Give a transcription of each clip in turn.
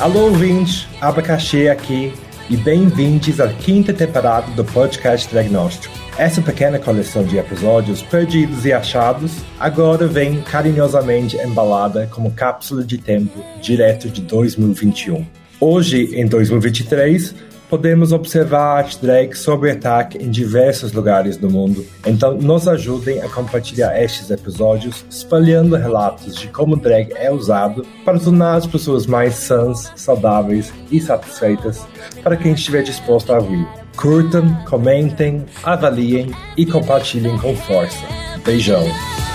Alô, ouvintes, Abacaxi aqui e bem-vindos à quinta temporada do podcast Diagnóstico. Essa pequena coleção de episódios perdidos e achados agora vem carinhosamente embalada como cápsula de tempo direto de 2021. Hoje, em 2023, podemos observar arte drag sob ataque em diversos lugares do mundo. Então, nos ajudem a compartilhar estes episódios, espalhando relatos de como drag é usado para tornar as pessoas mais sãs, saudáveis e satisfeitas para quem estiver disposto a ouvir. Curtam, comentem, avaliem e compartilhem com força. Beijão!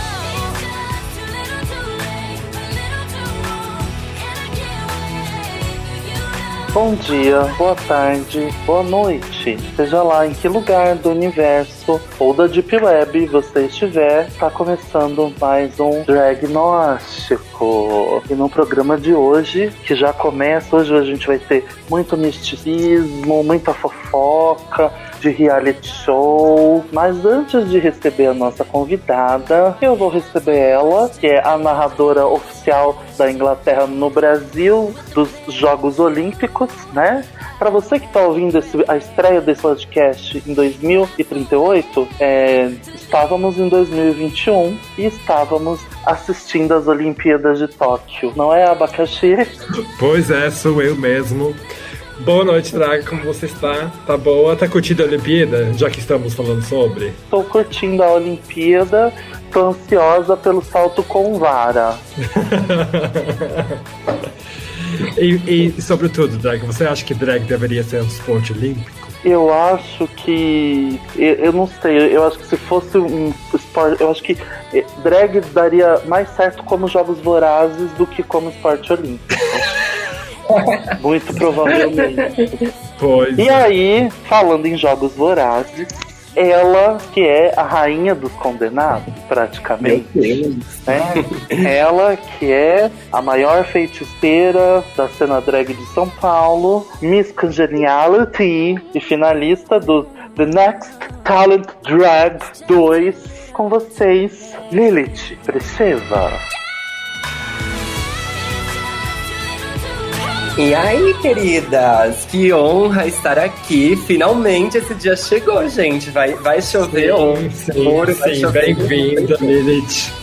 Bom dia, boa tarde, boa noite. Seja lá em que lugar do universo ou da Deep Web você estiver, está começando mais um Dragnóstico. E no programa de hoje, que já começa, hoje a gente vai ter muito misticismo, muita fofoca, de reality show. Mas antes de receber a nossa convidada, eu vou receber ela, que é a narradora oficial da Inglaterra no Brasil dos Jogos Olímpicos, né? Para você que está ouvindo esse, a estreia desse podcast em 2038, é, estávamos em 2021 e estávamos assistindo as Olimpíadas de Tóquio. Não é, Abacaxi? Pois é, sou eu mesmo. Boa noite, Draga, como você está? Tá boa? Tá curtindo a Olimpíada, já que estamos falando sobre? Estou curtindo a Olimpíada, tô ansiosa pelo salto com vara. e, e, sobretudo, Drag, você acha que drag deveria ser um esporte olímpico? Eu acho que. Eu, eu, não sei, eu acho que se fosse um esporte. Eu acho que drag daria mais certo como jogos vorazes do que como esporte olímpico. Muito provavelmente. Pois. E aí, falando em jogos vorazes, ela que é a rainha dos condenados, praticamente. Né? ela que é a maior feiticeira da cena drag de São Paulo, Miss Congeniality e finalista do The Next Talent Drag 2. Com vocês, Lilith Preceva. E aí, queridas, que honra estar aqui. Finalmente esse dia chegou, gente. Vai, vai chover sim, sim, sim. Bem-vinda, Lilith.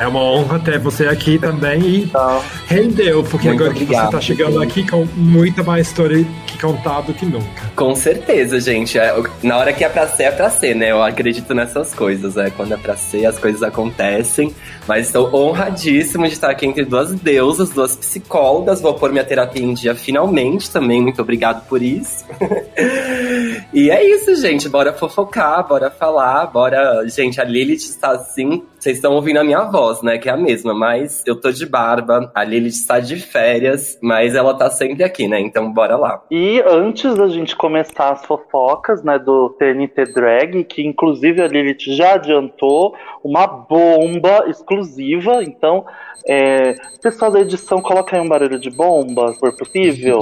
É uma honra ter você aqui também e então, rendeu, porque agora obrigado, que você está chegando aqui com muita mais história que contar do que nunca. Com certeza, gente. É, na hora que é pra ser, é pra ser, né? Eu acredito nessas coisas. É, quando é pra ser, as coisas acontecem. Mas estou honradíssimo de estar aqui entre duas deusas, duas psicólogas. Vou pôr minha terapia em dia finalmente também. Muito obrigado por isso. e é isso, gente. Bora fofocar, bora falar, bora. Gente, a Lilith está assim. Vocês estão ouvindo a minha voz, né? Que é a mesma, mas eu tô de barba. A Lilith está de férias, mas ela tá sempre aqui, né? Então bora lá. E antes da gente começar as fofocas, né, do TNT Drag, que inclusive a Lilith já adiantou, uma bomba exclusiva. Então, é, pessoal da edição, coloca aí um barulho de bomba, se for possível.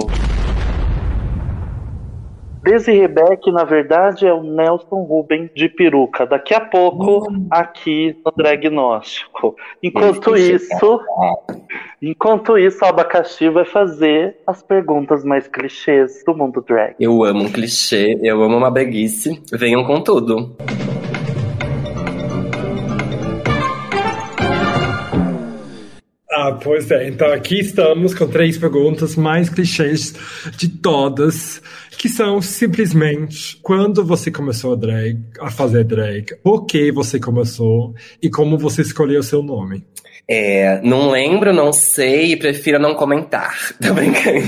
Desi Rebeck, na verdade, é o Nelson Ruben de peruca. Daqui a pouco, uhum. aqui no Dragnóstico. Enquanto isso, enquanto isso, o abacaxi vai fazer as perguntas mais clichês do mundo drag. Eu amo um clichê, eu amo uma breguice. Venham com tudo. Ah, pois é. Então aqui estamos com três perguntas mais clichês de todas, que são simplesmente quando você começou a drag, a fazer drag, por que você começou e como você escolheu o seu nome. É, não lembro, não sei, prefiro não comentar. Tô brincando.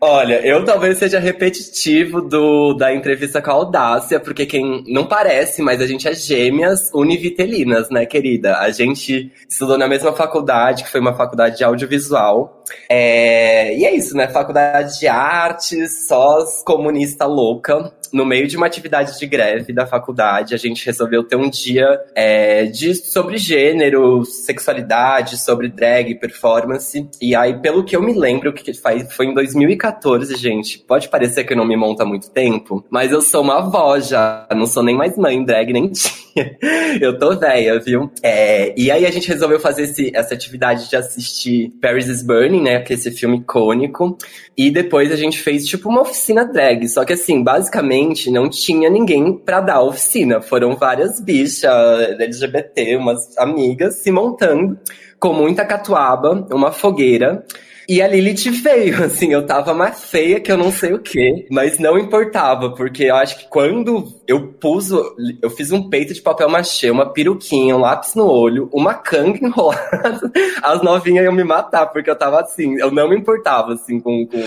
Olha, eu talvez seja repetitivo do, da entrevista com a Audácia, porque quem não parece, mas a gente é gêmeas univitelinas, né, querida? A gente estudou na mesma faculdade, que foi uma faculdade de audiovisual. É, e é isso, né? Faculdade de artes, sós comunista louca. No meio de uma atividade de greve da faculdade, a gente resolveu ter um dia é, de, sobre gênero, sexualidade, sobre drag, performance. E aí, pelo que eu me lembro, que faz, foi em 2014, gente. Pode parecer que eu não me monto há muito tempo, mas eu sou uma avó já. Não sou nem mais mãe, drag, nem tia. eu tô velha, viu? É, e aí a gente resolveu fazer esse, essa atividade de assistir Paris is Burning, né? Que é esse filme icônico. E depois a gente fez tipo uma oficina drag. Só que assim, basicamente não tinha ninguém pra dar oficina. Foram várias bichas LGBT, umas amigas se montando com muita catuaba, uma fogueira. E a Lilith veio, assim, eu tava mais feia que eu não sei o que, mas não importava, porque eu acho que quando eu pus, eu fiz um peito de papel machê, uma peruquinha, um lápis no olho, uma canga enrolada, as novinhas iam me matar, porque eu tava assim, eu não me importava, assim, com, com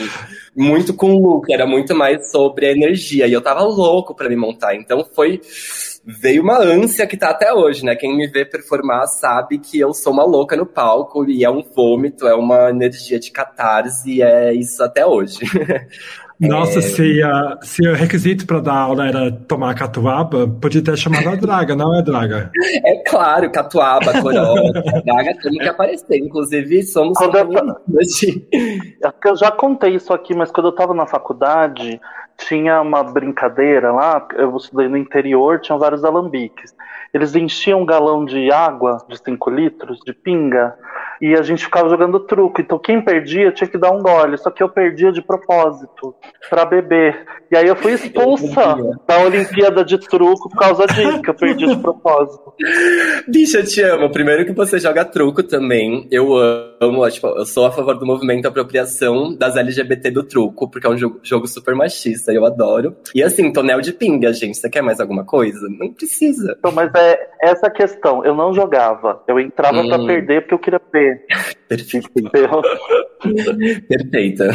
muito com o look, era muito mais sobre a energia, e eu tava louco para me montar, então foi veio uma ânsia que tá até hoje, né? Quem me vê performar sabe que eu sou uma louca no palco e é um vômito, é uma energia de catarse e é isso até hoje. Nossa, é... se, uh, se o requisito para dar aula era tomar catuaba, podia ter chamado a draga, não é draga? É claro, catuaba, coroa, draga tem que aparecer. Inclusive, somos. Quando eu, eu já contei isso aqui, mas quando eu estava na faculdade, tinha uma brincadeira lá, eu estudei no interior, tinham vários alambiques. Eles enchiam um galão de água de 5 litros, de pinga, e a gente ficava jogando truco. Então quem perdia tinha que dar um gole, só que eu perdia de propósito para beber. E aí eu fui expulsa da Olimpíada de truco por causa disso, que eu perdi de propósito. Bicha, eu te amo. Primeiro que você joga truco também. Eu amo, tipo, eu sou a favor do movimento apropriação das LGBT do truco, porque é um jogo, jogo super machista, eu adoro. E assim, tonel de pinga, gente. Você quer mais alguma coisa? Não precisa. Então, mas é essa questão. Eu não jogava. Eu entrava hum. pra perder porque eu queria perder. Perfeita. Perfeita.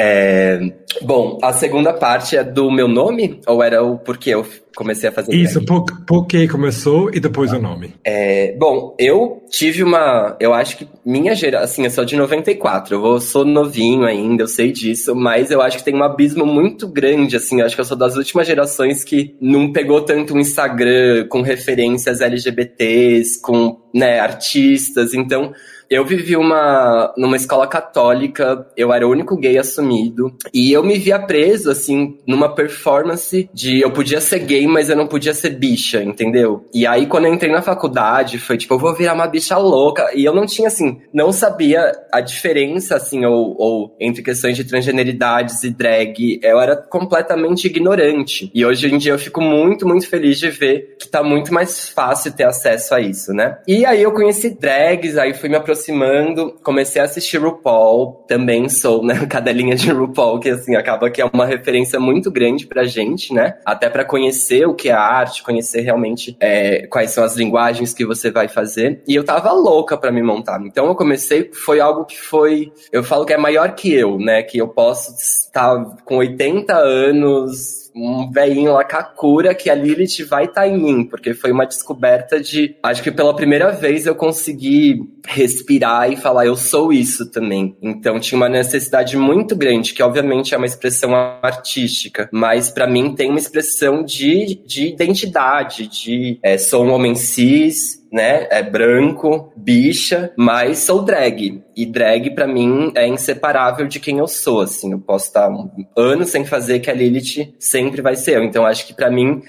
É, bom, a segunda parte é do meu nome? Ou era o porquê eu comecei a fazer Isso, por, por que começou e depois o nome. É, bom, eu tive uma. Eu acho que minha geração. Assim, eu sou de 94, eu vou, sou novinho ainda, eu sei disso, mas eu acho que tem um abismo muito grande, assim. Eu acho que eu sou das últimas gerações que não pegou tanto um Instagram com referências LGBTs, com né, artistas. Então eu vivi uma, numa escola católica, eu era o único gay assumido, e eu me via preso, assim, numa performance de eu podia ser gay, mas eu não podia ser bicha, entendeu? E aí, quando eu entrei na faculdade, foi tipo, eu vou virar uma bicha louca, e eu não tinha, assim, não sabia a diferença, assim, ou, ou entre questões de transgeneridades e drag, eu era completamente ignorante. E hoje em dia eu fico muito, muito feliz de ver que tá muito mais fácil ter acesso a isso, né? E aí eu conheci drags, aí fui me aproximando aproximando, comecei a assistir RuPaul, também sou, né, cadelinha de RuPaul, que assim, acaba que é uma referência muito grande pra gente, né? Até para conhecer o que é arte, conhecer realmente é, quais são as linguagens que você vai fazer. E eu tava louca para me montar. Então eu comecei, foi algo que foi, eu falo que é maior que eu, né? Que eu posso estar com 80 anos um velhinho lá Kakura que a Lilith vai estar tá em mim, porque foi uma descoberta de. Acho que pela primeira vez eu consegui respirar e falar, eu sou isso também. Então tinha uma necessidade muito grande, que obviamente é uma expressão artística, mas para mim tem uma expressão de, de identidade, de é, sou um homem cis, né? É branco, bicha, mas sou drag. E drag, para mim, é inseparável de quem eu sou, assim. Eu posso estar um ano sem fazer que a Lilith sempre vai ser eu. Então, acho que para mim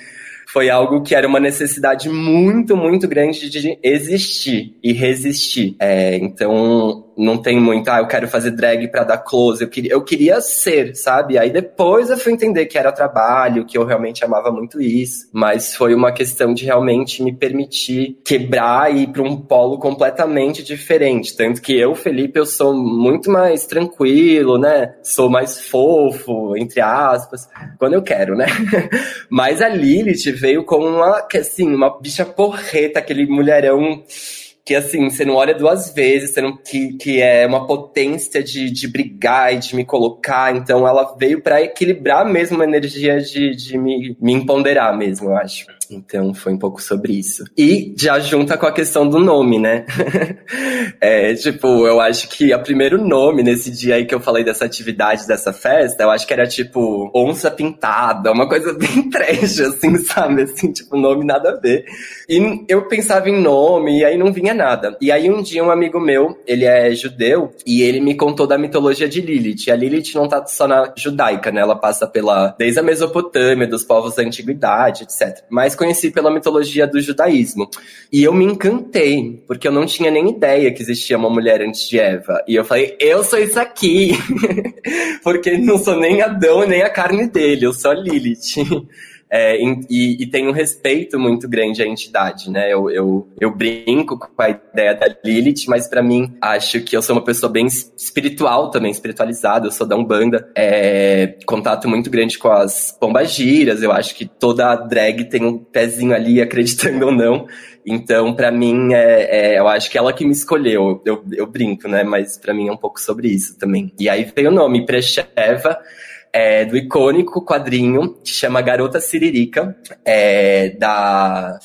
foi algo que era uma necessidade muito, muito grande de existir e resistir. É, então, não tem muito, ah, eu quero fazer drag para dar close. Eu queria, eu queria ser, sabe? Aí depois eu fui entender que era trabalho, que eu realmente amava muito isso. Mas foi uma questão de realmente me permitir quebrar e ir para um polo completamente diferente. Tanto que eu, Felipe, eu sou muito mais tranquilo, né? Sou mais fofo, entre aspas, quando eu quero, né? Mas a Lilith veio com uma, assim, uma bicha porreta, aquele mulherão que assim, você não olha duas vezes, você não, que, que é uma potência de, de brigar e de me colocar. Então ela veio para equilibrar mesmo a energia de, de me, me empoderar mesmo, eu acho. Então foi um pouco sobre isso. E já junta com a questão do nome, né? é, tipo, eu acho que o primeiro nome nesse dia aí que eu falei dessa atividade, dessa festa, eu acho que era tipo onça pintada, uma coisa bem trash, assim, sabe? Assim, tipo, nome nada a ver. E eu pensava em nome, e aí não vinha nada. E aí um dia um amigo meu, ele é judeu, e ele me contou da mitologia de Lilith. E a Lilith não tá só na judaica, né? Ela passa pela desde a Mesopotâmia, dos povos da antiguidade, etc. Mas conheci pela mitologia do judaísmo. E eu me encantei, porque eu não tinha nem ideia que existia uma mulher antes de Eva. E eu falei, eu sou isso aqui. porque não sou nem Adão nem a carne dele, eu sou a Lilith. É, e, e, tem um respeito muito grande à entidade, né? Eu, eu, eu brinco com a ideia da Lilith, mas para mim acho que eu sou uma pessoa bem espiritual também, espiritualizada. Eu sou da Umbanda, é, contato muito grande com as pombagiras. Eu acho que toda drag tem um pezinho ali, acreditando ou não. Então, para mim, é, é, eu acho que ela que me escolheu. Eu, eu brinco, né? Mas para mim é um pouco sobre isso também. E aí veio o nome Precheva é, do icônico quadrinho que chama Garota Siririca, é, da.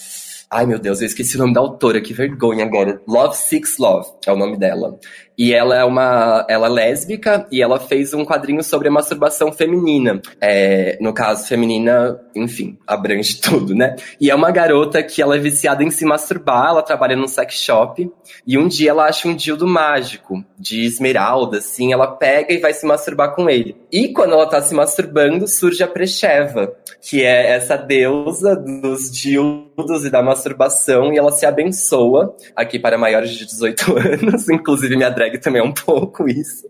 Ai meu Deus, eu esqueci o nome da autora, que vergonha agora. Love Six Love é o nome dela. E ela é uma. Ela é lésbica e ela fez um quadrinho sobre a masturbação feminina. É, no caso, feminina, enfim, abrange tudo, né? E é uma garota que ela é viciada em se masturbar, ela trabalha num sex shop. E um dia ela acha um dildo mágico, de esmeralda, assim, ela pega e vai se masturbar com ele. E quando ela tá se masturbando, surge a Precheva, que é essa deusa dos dildos e da masturbação, e ela se abençoa, aqui para maiores de 18 anos, inclusive minha drag também é um pouco isso.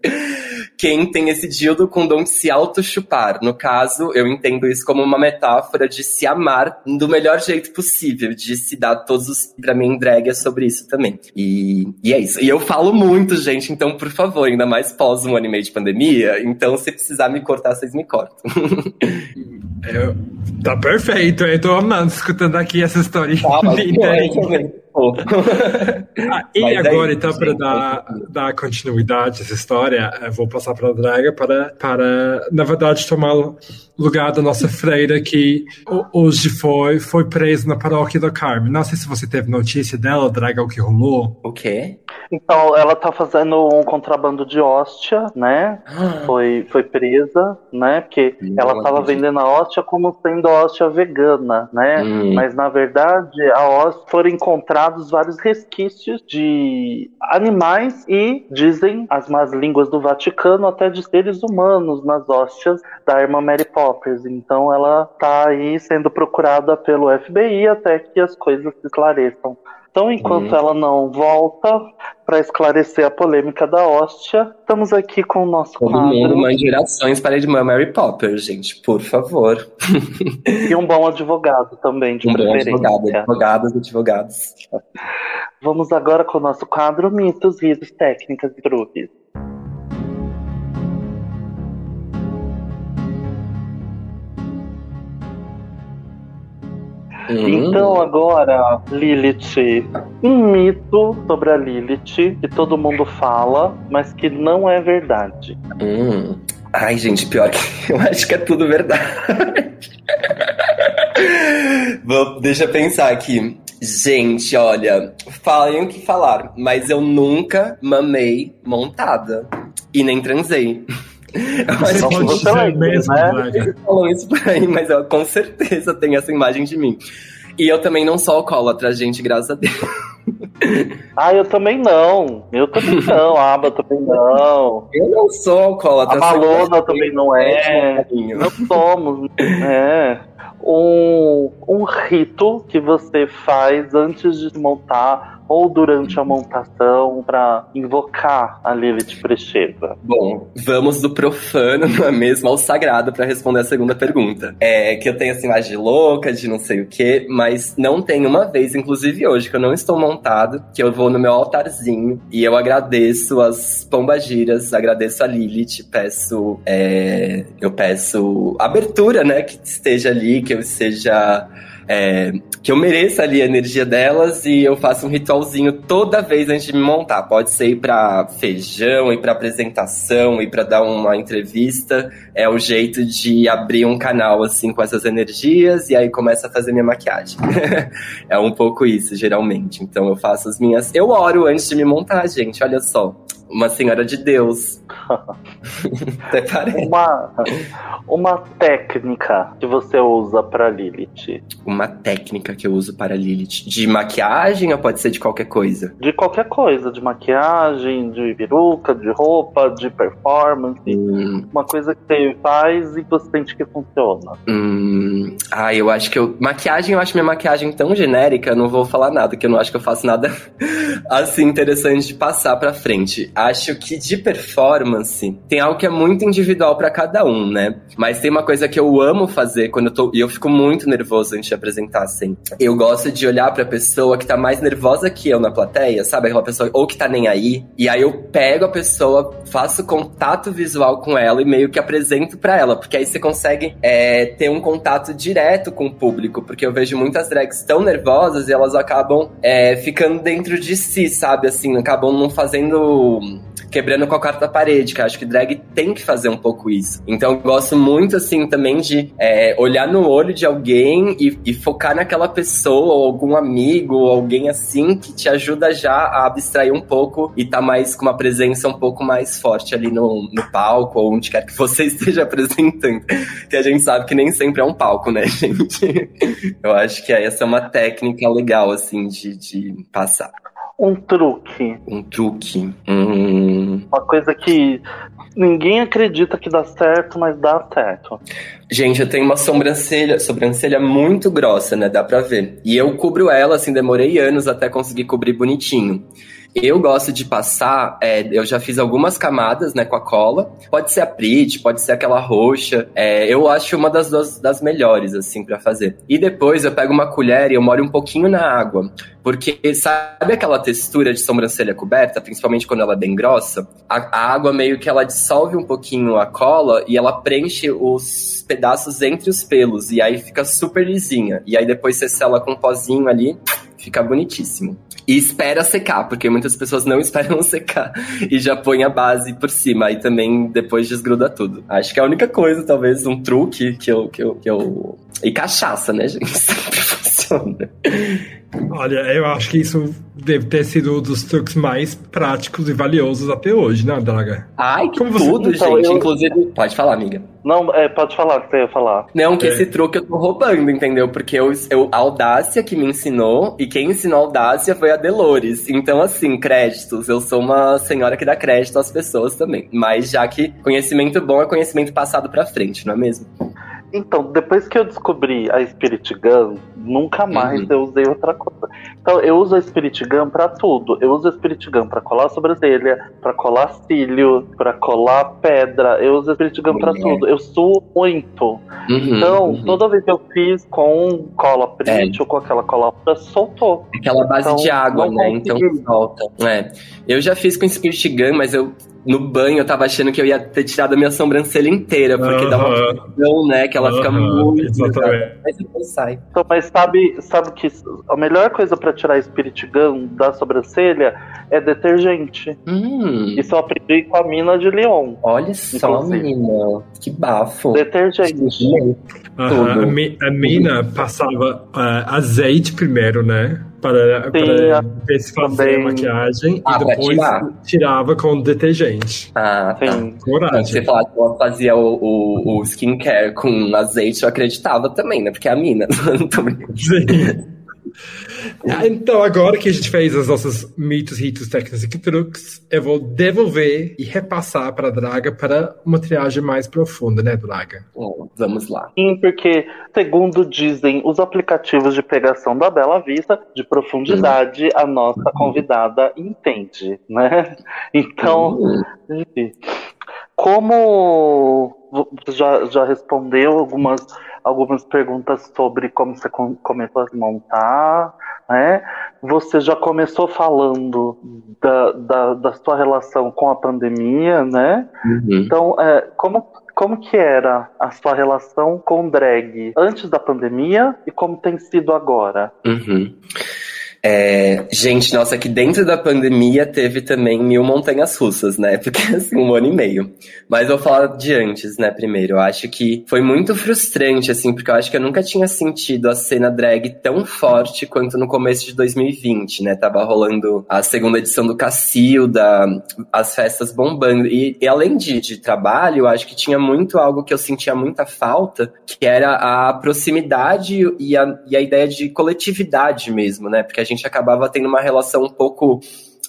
Quem tem esse dildo com dom de se auto-chupar. No caso, eu entendo isso como uma metáfora de se amar do melhor jeito possível, de se dar todos os. Pra mim, drag é sobre isso também. E, e é isso. E eu falo muito, gente, então, por favor, ainda mais pós um ano e meio de pandemia, então, se precisar me cortar, vocês me cortam. Eu, tá perfeito, eu tô amando escutando aqui essa história. Tá, ah, e Mas agora, é então, para dar, dar continuidade a essa história, vou passar para a Draga para, para, na verdade, tomar lugar da nossa freira que hoje foi, foi presa na paróquia do Carme. Não sei se você teve notícia dela, Draga, o que rolou. O quê? Então, ela tá fazendo um contrabando de hóstia, né? Foi, foi presa, né? Porque Não, ela tava vendendo a hóstia como sendo hóstia vegana, né? Hum. Mas, na verdade, a hóstia foram encontrados vários resquícios de animais e, dizem as más línguas do Vaticano, até de seres humanos nas hóstias da irmã Mary Poppers. Então, ela tá aí sendo procurada pelo FBI até que as coisas se esclareçam. Então, enquanto uhum. ela não volta para esclarecer a polêmica da hóstia, estamos aqui com o nosso Todo quadro. mundo mande gerações para a irmã Mary Popper, gente, por favor. E um bom advogado também, de um preferência. Bom advogado, advogados, advogados. Vamos agora com o nosso quadro Mitos, Risos, Técnicas e Truques. Uhum. Então agora, Lilith, um mito sobre a Lilith que todo mundo fala, mas que não é verdade. Hum. Ai, gente, pior que eu acho que é tudo verdade. Vou, deixa eu pensar aqui. Gente, olha, falem o que falar, mas eu nunca mamei montada e nem transei. Você pode dizer mesmo, né? Falou isso por aí, mas eu com certeza tenho essa imagem de mim. E eu também não sou alcoólatra, gente, graças a Deus. Ah, eu também não. Eu também não. A Aba também não. Eu não sou alcoólatra. A Malona também não é. Não somos. É. Um, um rito que você faz antes de montar ou durante a montação para invocar a Lilith Precheva? Bom, vamos do profano, não é mesmo, ao sagrado para responder a segunda pergunta. É que eu tenho essa imagem louca de não sei o que, mas não tem uma vez, inclusive hoje, que eu não estou montado, que eu vou no meu altarzinho e eu agradeço as pombagiras, agradeço a Lilith, peço, é, eu peço abertura, né, que esteja ali, que eu seja é, que eu mereça ali a energia delas e eu faço um ritualzinho toda vez antes de me montar. Pode ser ir pra feijão, ir pra apresentação, ir pra dar uma entrevista. É o jeito de abrir um canal assim com essas energias e aí começa a fazer minha maquiagem. é um pouco isso, geralmente. Então eu faço as minhas. Eu oro antes de me montar, gente. Olha só uma senhora de Deus. Até parece. Uma, uma técnica que você usa para Lilith. Uma técnica que eu uso para Lilith. De maquiagem ou pode ser de qualquer coisa? De qualquer coisa. De maquiagem, de peruca, de roupa, de performance. Hum. Uma coisa que você faz e você sente que funciona. Hum. Ah, eu acho que eu. Maquiagem, eu acho minha maquiagem tão genérica, não vou falar nada, que eu não acho que eu faço nada assim interessante de passar pra frente acho que de performance tem algo que é muito individual para cada um, né? Mas tem uma coisa que eu amo fazer quando eu tô. E eu fico muito nervoso antes de apresentar, assim. Eu gosto de olhar pra pessoa que tá mais nervosa que eu na plateia, sabe? Aquela pessoa, ou que tá nem aí. E aí eu pego a pessoa, faço contato visual com ela e meio que apresento para ela. Porque aí você consegue é, ter um contato direto com o público. Porque eu vejo muitas drags tão nervosas e elas acabam é, ficando dentro de si, sabe? Assim, acabam não fazendo quebrando com a quarta parede, que acho que drag tem que fazer um pouco isso. Então eu gosto muito, assim, também de é, olhar no olho de alguém e, e, focar naquela pessoa, ou algum amigo, ou alguém assim, que te ajuda já a abstrair um pouco e tá mais com uma presença um pouco mais forte ali no, no palco, ou onde quer que você esteja apresentando. que a gente sabe que nem sempre é um palco, né, gente? eu acho que essa é uma técnica legal, assim, de, de passar. Um truque. Um truque. Hum. Uma coisa que ninguém acredita que dá certo, mas dá certo. Gente, eu tenho uma sobrancelha, sobrancelha muito grossa, né? Dá pra ver. E eu cubro ela, assim, demorei anos até conseguir cobrir bonitinho. Eu gosto de passar, é, eu já fiz algumas camadas, né, com a cola. Pode ser a Prit, pode ser aquela roxa. É, eu acho uma das, das, das melhores, assim, para fazer. E depois eu pego uma colher e eu molho um pouquinho na água. Porque sabe aquela textura de sobrancelha coberta, principalmente quando ela é bem grossa? A, a água meio que ela dissolve um pouquinho a cola e ela preenche os pedaços entre os pelos. E aí fica super lisinha. E aí depois você sela com um pozinho ali, fica bonitíssimo. E espera secar, porque muitas pessoas não esperam secar e já põe a base por cima. Aí também depois desgruda tudo. Acho que é a única coisa, talvez, um truque que eu. Que eu, que eu... E cachaça, né, gente? Sempre funciona. Olha, eu acho que isso deve ter sido um dos truques mais práticos e valiosos até hoje, né, Draga? Ai, que Como você... tudo, então, gente. Eu... Inclusive. Pode falar, amiga. Não, é, pode falar que você ia falar. Não, que é. esse truque eu tô roubando, entendeu? Porque eu, eu, a Audácia que me ensinou, e quem ensinou a Audácia foi a Delores. Então, assim, créditos. Eu sou uma senhora que dá crédito às pessoas também. Mas já que conhecimento bom é conhecimento passado pra frente, não é mesmo? Então, depois que eu descobri a Spirit Gun, nunca mais uhum. eu usei outra coisa. Então, eu uso a Spirit Gun pra tudo. Eu uso a Spirit Gun pra colar sobrancelha, pra colar cílio, pra colar pedra. Eu uso a Spirit Gun uhum. pra tudo. Eu suo muito. Uhum, então, uhum. toda vez que eu fiz com cola print é. ou com aquela cola soltou. Aquela base então, de água, né? Então solta. É. Eu já fiz com Spirit Gun, mas eu no banho eu tava achando que eu ia ter tirado a minha sobrancelha inteira, porque dá uma pressão, né? Que ela fica muito. Exatamente. Mas depois sai. Então, mas sabe, sabe que a melhor coisa para tirar Spirit Gun da sobrancelha é detergente. Hum. Isso eu aprendi com a mina de Leon. Olha só, menina. Que bafo. Detergente. Uhum. A, a mina passava uh, azeite primeiro, né? Para, para ver se fazia a maquiagem ah, e depois tirava com detergente. Ah, tá. Sim. Coragem. Você falava que ela fazia o, o, o skincare com azeite, eu acreditava também, né? Porque é a mina. Sim. Ah, então, agora que a gente fez as nossas mitos, ritos, técnicas e truques, eu vou devolver e repassar para a Draga para uma triagem mais profunda, né, Draga? Bom, vamos lá. Sim, porque, segundo dizem os aplicativos de pegação da Bela Vista, de profundidade, a nossa convidada entende, né? Então, como já, já respondeu algumas algumas perguntas sobre como você começou a montar, né? Você já começou falando da, da, da sua relação com a pandemia, né? Uhum. Então, é, como como que era a sua relação com drag antes da pandemia e como tem sido agora? Uhum. É, gente, nossa, que dentro da pandemia teve também mil montanhas russas, né? Porque assim, um ano e meio. Mas vou falar de antes, né, primeiro. Eu acho que foi muito frustrante, assim, porque eu acho que eu nunca tinha sentido a cena drag tão forte quanto no começo de 2020, né? Tava rolando a segunda edição do Cacilda, as festas bombando. E, e além de, de trabalho, eu acho que tinha muito algo que eu sentia muita falta, que era a proximidade e a, e a ideia de coletividade mesmo, né? Porque a gente gente acabava tendo uma relação um pouco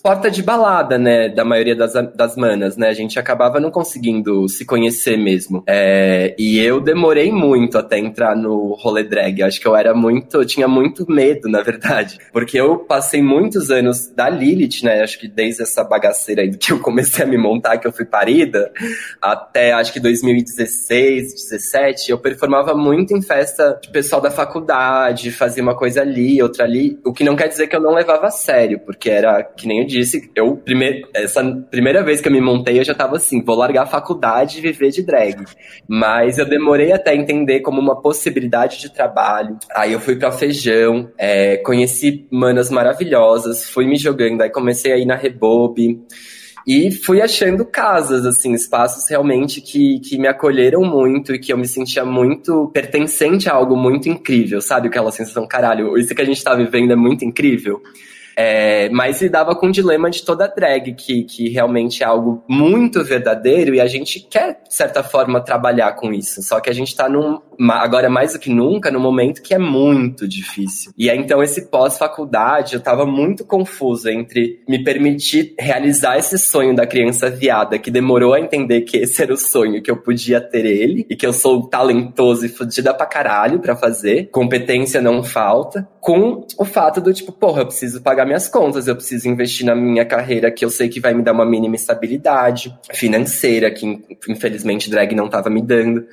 porta de balada, né, da maioria das, das manas, né? A gente acabava não conseguindo se conhecer mesmo. É, e eu demorei muito até entrar no rolê drag. Acho que eu era muito, eu tinha muito medo, na verdade. Porque eu passei muitos anos da Lilith, né? Acho que desde essa bagaceira aí que eu comecei a me montar, que eu fui parida, até acho que 2016, 17, eu performava muito em festa de pessoal da faculdade, fazia uma coisa ali, outra ali. O que não quer dizer que eu não levava a sério, porque era, que nem disse, eu, primeir, essa primeira vez que eu me montei, eu já tava assim, vou largar a faculdade e viver de drag. Mas eu demorei até entender como uma possibilidade de trabalho. Aí eu fui pra Feijão, é, conheci manas maravilhosas, fui me jogando, aí comecei a ir na Rebobe. E fui achando casas, assim, espaços realmente que, que me acolheram muito e que eu me sentia muito pertencente a algo muito incrível, sabe? Aquela sensação, caralho, isso que a gente tá vivendo é muito incrível. É, mas lidava com o dilema de toda drag, que, que realmente é algo muito verdadeiro e a gente quer, de certa forma, trabalhar com isso. Só que a gente tá num, agora mais do que nunca, num momento que é muito difícil. E aí, então, esse pós-faculdade, eu tava muito confuso entre me permitir realizar esse sonho da criança viada, que demorou a entender que esse era o sonho, que eu podia ter ele, e que eu sou talentoso e fodida pra caralho pra fazer, competência não falta, com o fato do tipo, porra, eu preciso pagar minhas contas, eu preciso investir na minha carreira que eu sei que vai me dar uma mínima estabilidade financeira, que infelizmente drag não tava me dando.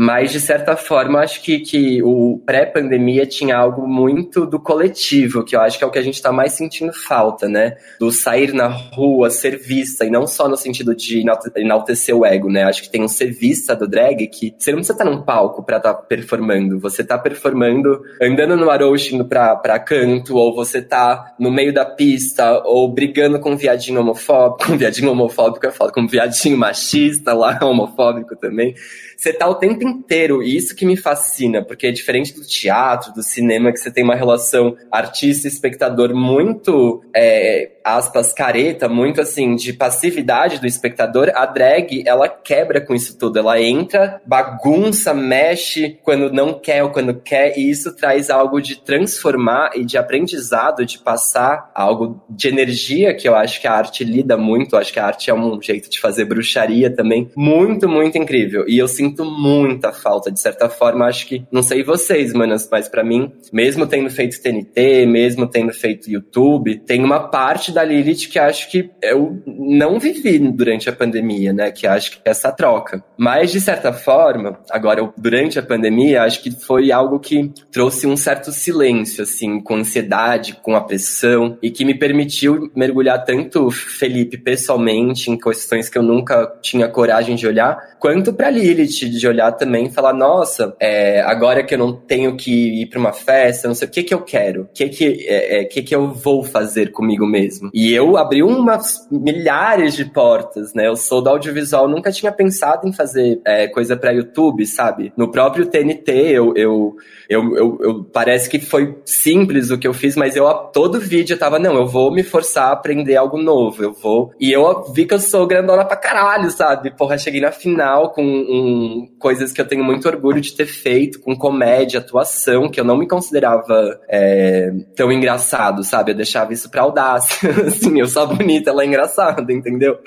Mas, de certa forma, acho que, que o pré-pandemia tinha algo muito do coletivo, que eu acho que é o que a gente está mais sentindo falta, né? Do sair na rua, ser vista, e não só no sentido de enaltecer o ego, né? Acho que tem um ser vista do drag que você não precisa estar num palco para estar tá performando. Você tá performando andando no Aroshi indo pra, pra canto, ou você tá no meio da pista, ou brigando com um viadinho homofóbico, com um viadinho homofóbico é foda, com um viadinho machista lá, homofóbico também. Você tá o tempo inteiro, e isso que me fascina, porque é diferente do teatro, do cinema, que você tem uma relação artista-espectador muito, é, aspas, careta, muito assim, de passividade do espectador, a drag, ela quebra com isso tudo. Ela entra, bagunça, mexe quando não quer ou quando quer, e isso traz algo de transformar e de aprendizado, de passar algo de energia, que eu acho que a arte lida muito, eu acho que a arte é um jeito de fazer bruxaria também, muito, muito incrível. E eu sinto muita falta, de certa forma, acho que, não sei vocês, manas, mas para mim, mesmo tendo feito TNT, mesmo tendo feito YouTube, tem uma parte da Lilith que acho que eu não vivi durante a pandemia, né, que acho que é essa troca. Mas, de certa forma, agora, durante a pandemia, acho que foi algo que trouxe um certo silêncio, assim, com ansiedade, com a pressão, e que me permitiu mergulhar tanto Felipe pessoalmente em questões que eu nunca tinha coragem de olhar, quanto para Lilith, de olhar também e falar, nossa, é, agora que eu não tenho que ir para uma festa, não sei o que que eu quero, o que que, é, é, que que eu vou fazer comigo mesmo. E eu abri umas milhares de portas, né? Eu sou do audiovisual, nunca tinha pensado em fazer é, coisa para YouTube, sabe? No próprio TNT, eu, eu, eu, eu, eu, parece que foi simples o que eu fiz, mas eu todo vídeo eu tava, não, eu vou me forçar a aprender algo novo, eu vou. E eu vi que eu sou grandona pra caralho, sabe? Porra, cheguei na final com um coisas que eu tenho muito orgulho de ter feito, com comédia, atuação, que eu não me considerava é, tão engraçado, sabe? Eu deixava isso pra audácia. assim, eu sou bonita, ela é engraçada, entendeu?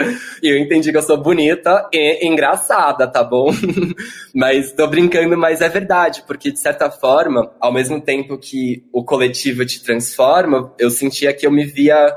E eu entendi que eu sou bonita e engraçada, tá bom? mas tô brincando, mas é verdade, porque de certa forma, ao mesmo tempo que o coletivo te transforma, eu sentia que eu me via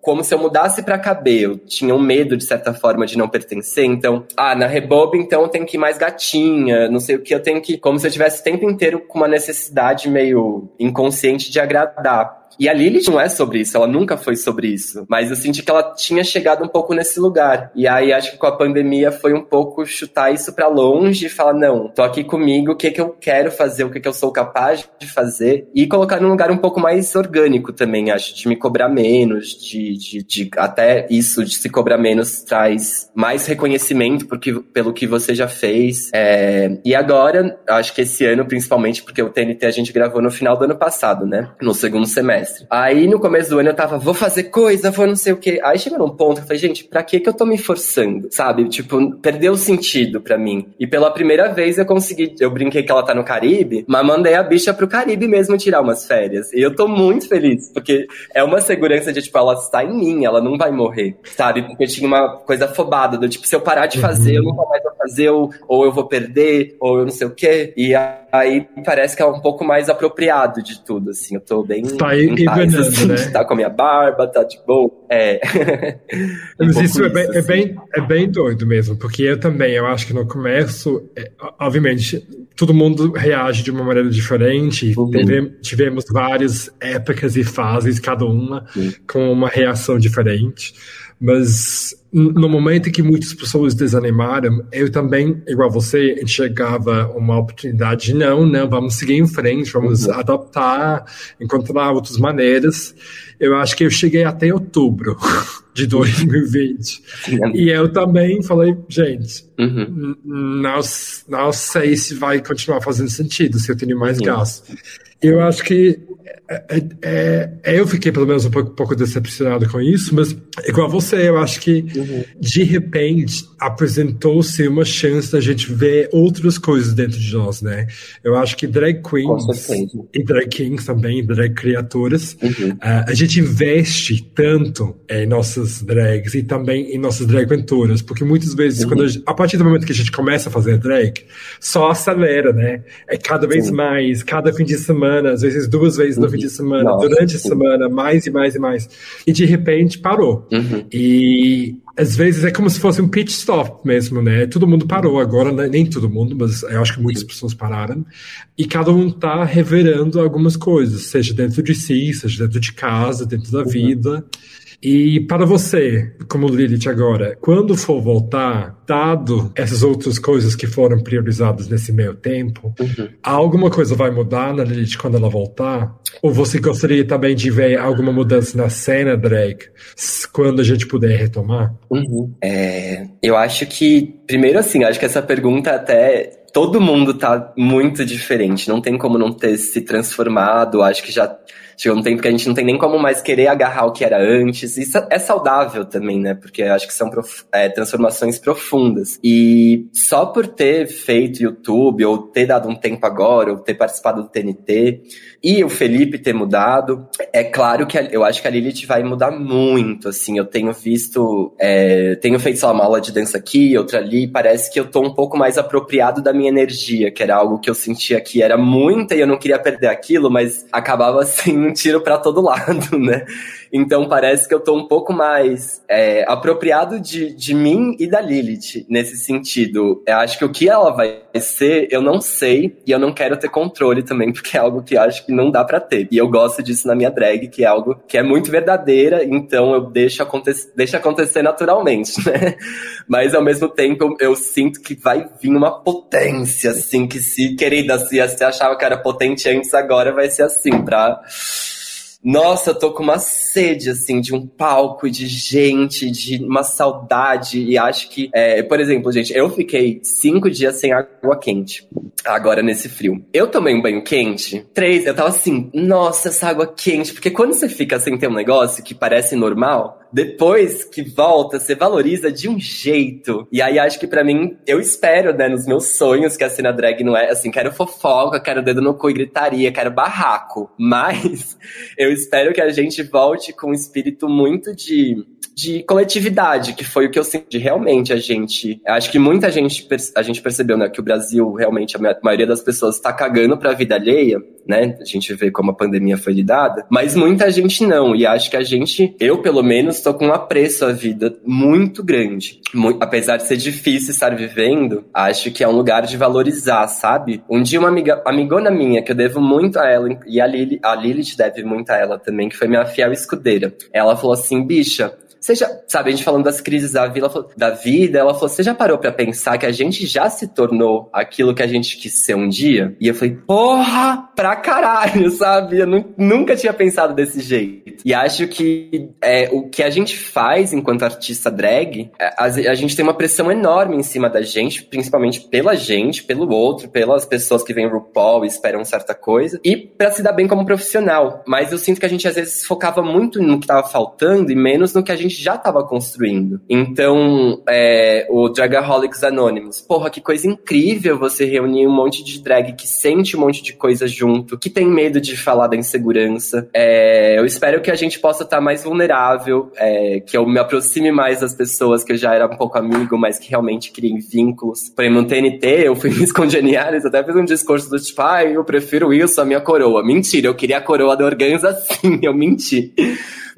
como se eu mudasse para caber. Eu tinha um medo, de certa forma, de não pertencer. Então, ah, na Rebob, então eu tenho que ir mais gatinha, não sei o que, eu tenho que. Como se eu tivesse o tempo inteiro com uma necessidade meio inconsciente de agradar. E a Lilith não é sobre isso, ela nunca foi sobre isso. Mas eu senti que ela tinha chegado um pouco nesse lugar. E aí acho que com a pandemia foi um pouco chutar isso para longe e falar: não, tô aqui comigo, o que que eu quero fazer, o que que eu sou capaz de fazer. E colocar num lugar um pouco mais orgânico também, acho, de me cobrar menos, de, de, de até isso de se cobrar menos traz mais reconhecimento porque, pelo que você já fez. É, e agora, acho que esse ano, principalmente, porque o TNT a gente gravou no final do ano passado, né? No segundo semestre. Aí no começo do ano eu tava, vou fazer coisa, vou não sei o quê. Aí chegou num ponto que eu falei, gente, pra que que eu tô me forçando? Sabe? Tipo, perdeu o sentido pra mim. E pela primeira vez eu consegui, eu brinquei que ela tá no Caribe, mas mandei a bicha pro Caribe mesmo tirar umas férias. E eu tô muito feliz, porque é uma segurança de, tipo, ela está em mim, ela não vai morrer, sabe? Porque eu tinha uma coisa afobada, do tipo, se eu parar de fazer, eu nunca mais vou fazer, ou, ou eu vou perder, ou eu não sei o quê. E aí parece que é um pouco mais apropriado de tudo, assim. Eu tô bem. Tá aí paz, assim, né? Tá com a minha barba, tá de boa. É. um Mas isso, é, bem, assim. é, bem, é bem doido mesmo, porque eu também, eu acho que no começo, é, obviamente, todo mundo reage de uma maneira diferente. Uhum. Teve, tivemos várias épocas e fases, cada uma uhum. com uma reação diferente. Mas no momento em que muitas pessoas desanimaram, eu também, igual você, enxergava uma oportunidade de não, não, vamos seguir em frente, vamos uhum. adaptar, encontrar outras maneiras. Eu acho que eu cheguei até outubro de 2020. e eu também falei, gente, uhum. não, não sei se vai continuar fazendo sentido, se eu tenho mais gasto. Eu acho que é, é, é, eu fiquei pelo menos um pouco, pouco, decepcionado com isso, mas igual você, eu acho que uhum. de repente apresentou-se uma chance da gente ver outras coisas dentro de nós, né? Eu acho que drag queens e drag kings também, drag criaturas, uhum. uh, a gente investe tanto em nossas drags e também em nossas drag aventuras, porque muitas vezes, uhum. quando a, gente, a, partir do momento que a gente começa a fazer drag, só acelera, né? É cada vez mais, cada fim de semana, às vezes duas vezes no fim de semana, Nossa, durante a semana, mais e mais e mais. E de repente parou. Uhum. E às vezes é como se fosse um pitch stop mesmo, né? Todo mundo parou agora, né? nem todo mundo, mas eu acho que muitas pessoas pararam. E cada um tá reverando algumas coisas, seja dentro de si, seja dentro de casa, dentro da uhum. vida. E para você, como Lilith agora, quando for voltar, dado essas outras coisas que foram priorizadas nesse meio tempo, uhum. alguma coisa vai mudar na Lilith quando ela voltar? Ou você gostaria também de ver alguma mudança na cena drag quando a gente puder retomar? Uhum. É, eu acho que, primeiro assim, acho que essa pergunta até todo mundo tá muito diferente. Não tem como não ter se transformado. Acho que já chegou um tempo que a gente não tem nem como mais querer agarrar o que era antes. Isso é saudável também, né? Porque acho que são prof... é, transformações profundas. E só por ter feito YouTube, ou ter dado um tempo agora, ou ter participado do TNT, e o Felipe ter mudado, é claro que eu acho que a Lilith vai mudar muito, assim. Eu tenho visto, é, tenho feito só uma aula de dança aqui, outra ali, parece que eu tô um pouco mais apropriado da minha energia, que era algo que eu sentia que era muita e eu não queria perder aquilo, mas acabava assim tiro para todo lado, né? Então parece que eu tô um pouco mais é, apropriado de, de mim e da Lilith nesse sentido. Eu acho que o que ela vai ser, eu não sei e eu não quero ter controle também, porque é algo que eu acho que não dá para ter. E eu gosto disso na minha drag, que é algo que é muito verdadeira, então eu deixo acontecer, deixo acontecer naturalmente, né? Mas ao mesmo tempo eu, eu sinto que vai vir uma potência, assim, que se, querida, se você achava que era potente antes, agora vai ser assim, pra nossa, eu tô com uma sede, assim, de um palco de gente, de uma saudade. E acho que, é, por exemplo, gente, eu fiquei cinco dias sem água quente, agora nesse frio. Eu tomei um banho quente, três, eu tava assim, nossa, essa água quente. Porque quando você fica sem ter um negócio que parece normal, depois que volta, você valoriza de um jeito. E aí acho que para mim, eu espero, né, nos meus sonhos que a cena drag não é assim, quero fofoca, quero dedo no cu e gritaria, quero barraco. Mas eu espero que a gente volte com um espírito muito de de coletividade, que foi o que eu senti realmente a gente. Acho que muita gente a gente percebeu, né, que o Brasil realmente a maioria das pessoas está cagando para a vida alheia, né? A gente vê como a pandemia foi lidada, mas muita gente não. E acho que a gente, eu pelo menos estou com um apreço à vida muito grande. Muito, apesar de ser difícil estar vivendo, acho que é um lugar de valorizar, sabe? Um dia uma amiga, amigona minha, que eu devo muito a ela, e a, Lili, a Lilith deve muito a ela também, que foi minha fiel escudeira. Ela falou assim, bicha, você já, sabe, a gente falando das crises da, vida, da vida, ela falou: você já parou para pensar que a gente já se tornou aquilo que a gente quis ser um dia? E eu falei, porra, pra caralho, sabe? Eu nunca tinha pensado desse jeito. E acho que é, o que a gente faz enquanto artista drag, é, a, a gente tem uma pressão enorme em cima da gente, principalmente pela gente, pelo outro, pelas pessoas que vêm RuPaul e esperam certa coisa, e para se dar bem como profissional. Mas eu sinto que a gente às vezes focava muito no que tava faltando e menos no que a gente gente já estava construindo. Então, é, o Dragaholics Anonymous, porra, que coisa incrível você reunir um monte de drag que sente um monte de coisa junto, que tem medo de falar da insegurança. É, eu espero que a gente possa estar tá mais vulnerável, é, que eu me aproxime mais das pessoas que eu já era um pouco amigo, mas que realmente criem vínculos. Por exemplo, no TNT, eu fui Miss Congenialis, até fiz um discurso do tipo, ah, eu prefiro isso a minha coroa. Mentira, eu queria a coroa da Organza sim, eu menti.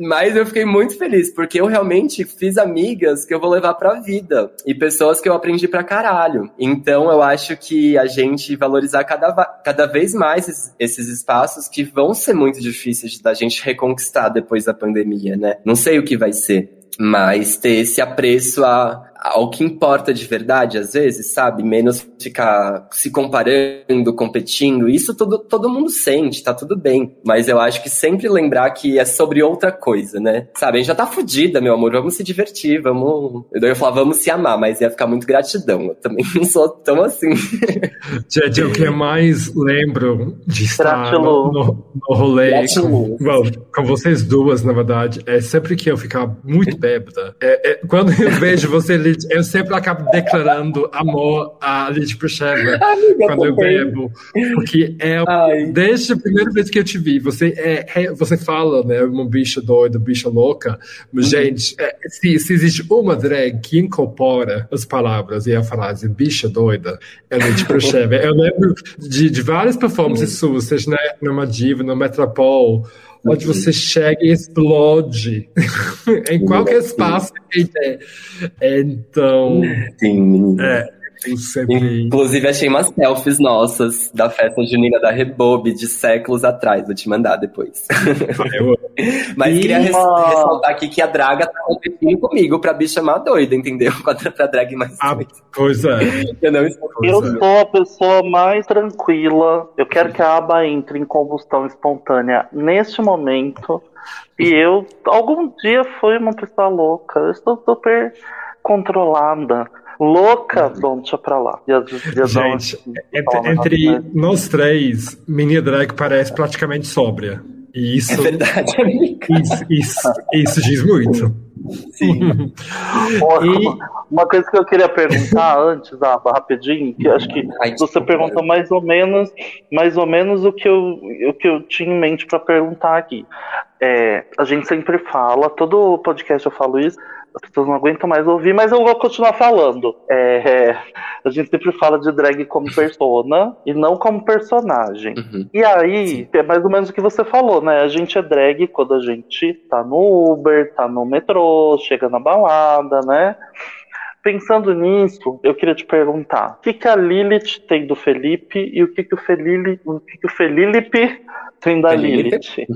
Mas eu fiquei muito feliz, porque eu realmente fiz amigas que eu vou levar pra vida. E pessoas que eu aprendi pra caralho. Então eu acho que a gente valorizar cada, cada vez mais esses espaços que vão ser muito difíceis da gente reconquistar depois da pandemia, né? Não sei o que vai ser. Mas ter esse apreço a, ao que importa de verdade, às vezes, sabe? Menos ficar se comparando, competindo. Isso todo, todo mundo sente, tá tudo bem. Mas eu acho que sempre lembrar que é sobre outra coisa, né? Sabe? A gente já tá fudida, meu amor. Vamos se divertir, vamos. Eu ia falar, vamos se amar, mas ia ficar muito gratidão. Eu também não sou tão assim. Gente, o que eu mais lembro de estar no, no, no rolê com, bom, com vocês duas, na verdade, é sempre que eu ficar muito bêbada. É, é, quando eu vejo você eu sempre acabo declarando amor a Lid Prusheva quando eu bebo. Porque é Ai. desde a primeira vez que eu te vi, você, é, é você fala, né? Uma bicha doida, bicha louca. Mas, uhum. gente, é, se, se, existe uma drag que incorpora as palavras e a frase bicha doida, é Lid Prusheva. eu lembro de, de várias performances uhum. suas, seja na, numa diva, no Metropol onde você chega e explode em qualquer espaço que tem. Então, Sim, menina. É, Sempre... Inclusive, achei umas selfies nossas da festa junina da Rebobe de séculos atrás. Vou te mandar depois. Mas queria res ressaltar aqui que a Draga tá competindo comigo pra bicha chamar doida, entendeu? pra drag mais ah, Pois é. Eu, não estou... eu sou a pessoa mais tranquila. Eu quero que a aba entre em combustão espontânea neste momento. E eu, algum dia, fui uma pessoa louca. Eu estou super controlada louca, bom, deixa pra lá. Gente, entre, entre né? nós três, Mini Drag parece praticamente sóbria. E isso, é verdade, isso, isso, isso, diz muito. Sim. e... Uma coisa que eu queria perguntar antes, ah, rapidinho, que acho que você perguntou mais ou menos, mais ou menos o que eu, o que eu tinha em mente para perguntar aqui. É, a gente sempre fala, todo podcast eu falo isso, as pessoas não aguentam mais ouvir, mas eu vou continuar falando. É, é, a gente sempre fala de drag como persona e não como personagem. Uhum. E aí, Sim. é mais ou menos o que você falou, né? A gente é drag quando a gente tá no Uber, tá no metrô, chega na balada, né? Pensando nisso, eu queria te perguntar: o que, que a Lilith tem do Felipe e o que, que o Felipe, o que, que o Felipe tem da Felipe? Lilith?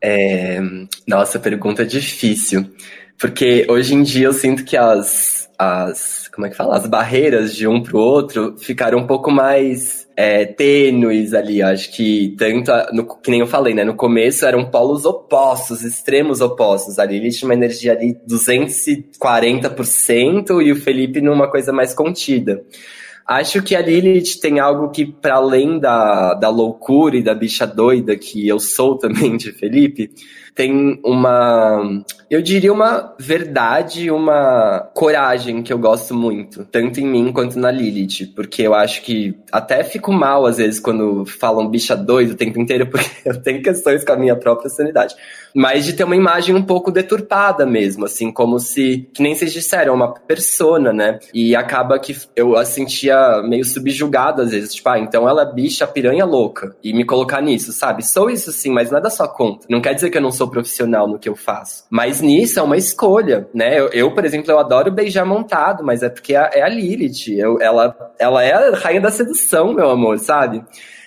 É, nossa, pergunta difícil. Porque hoje em dia eu sinto que as, as como é que fala? As barreiras de um pro outro ficaram um pouco mais é, tênues ali. Acho que tanto, no, que nem eu falei, né? No começo eram polos opostos, extremos opostos. Ali ele tinha uma energia ali 240% e o Felipe numa coisa mais contida. Acho que a Lilith tem algo que, para além da, da loucura e da bicha doida que eu sou também de Felipe, tem uma, eu diria uma verdade, uma coragem que eu gosto muito, tanto em mim quanto na Lilith, porque eu acho que até fico mal às vezes quando falam bicha doida o tempo inteiro, porque eu tenho questões com a minha própria sanidade. Mas de ter uma imagem um pouco deturpada mesmo, assim, como se, que nem vocês disseram, uma persona, né? E acaba que eu a sentia meio subjugado às vezes, tipo, ah, então ela é bicha piranha louca, e me colocar nisso, sabe? Sou isso sim, mas não é da sua conta. Não quer dizer que eu não sou sou profissional no que eu faço. Mas nisso é uma escolha, né? Eu, eu por exemplo, eu adoro beijar montado, mas é porque é, é a Lilith. Eu, ela, ela é a rainha da sedução, meu amor, sabe?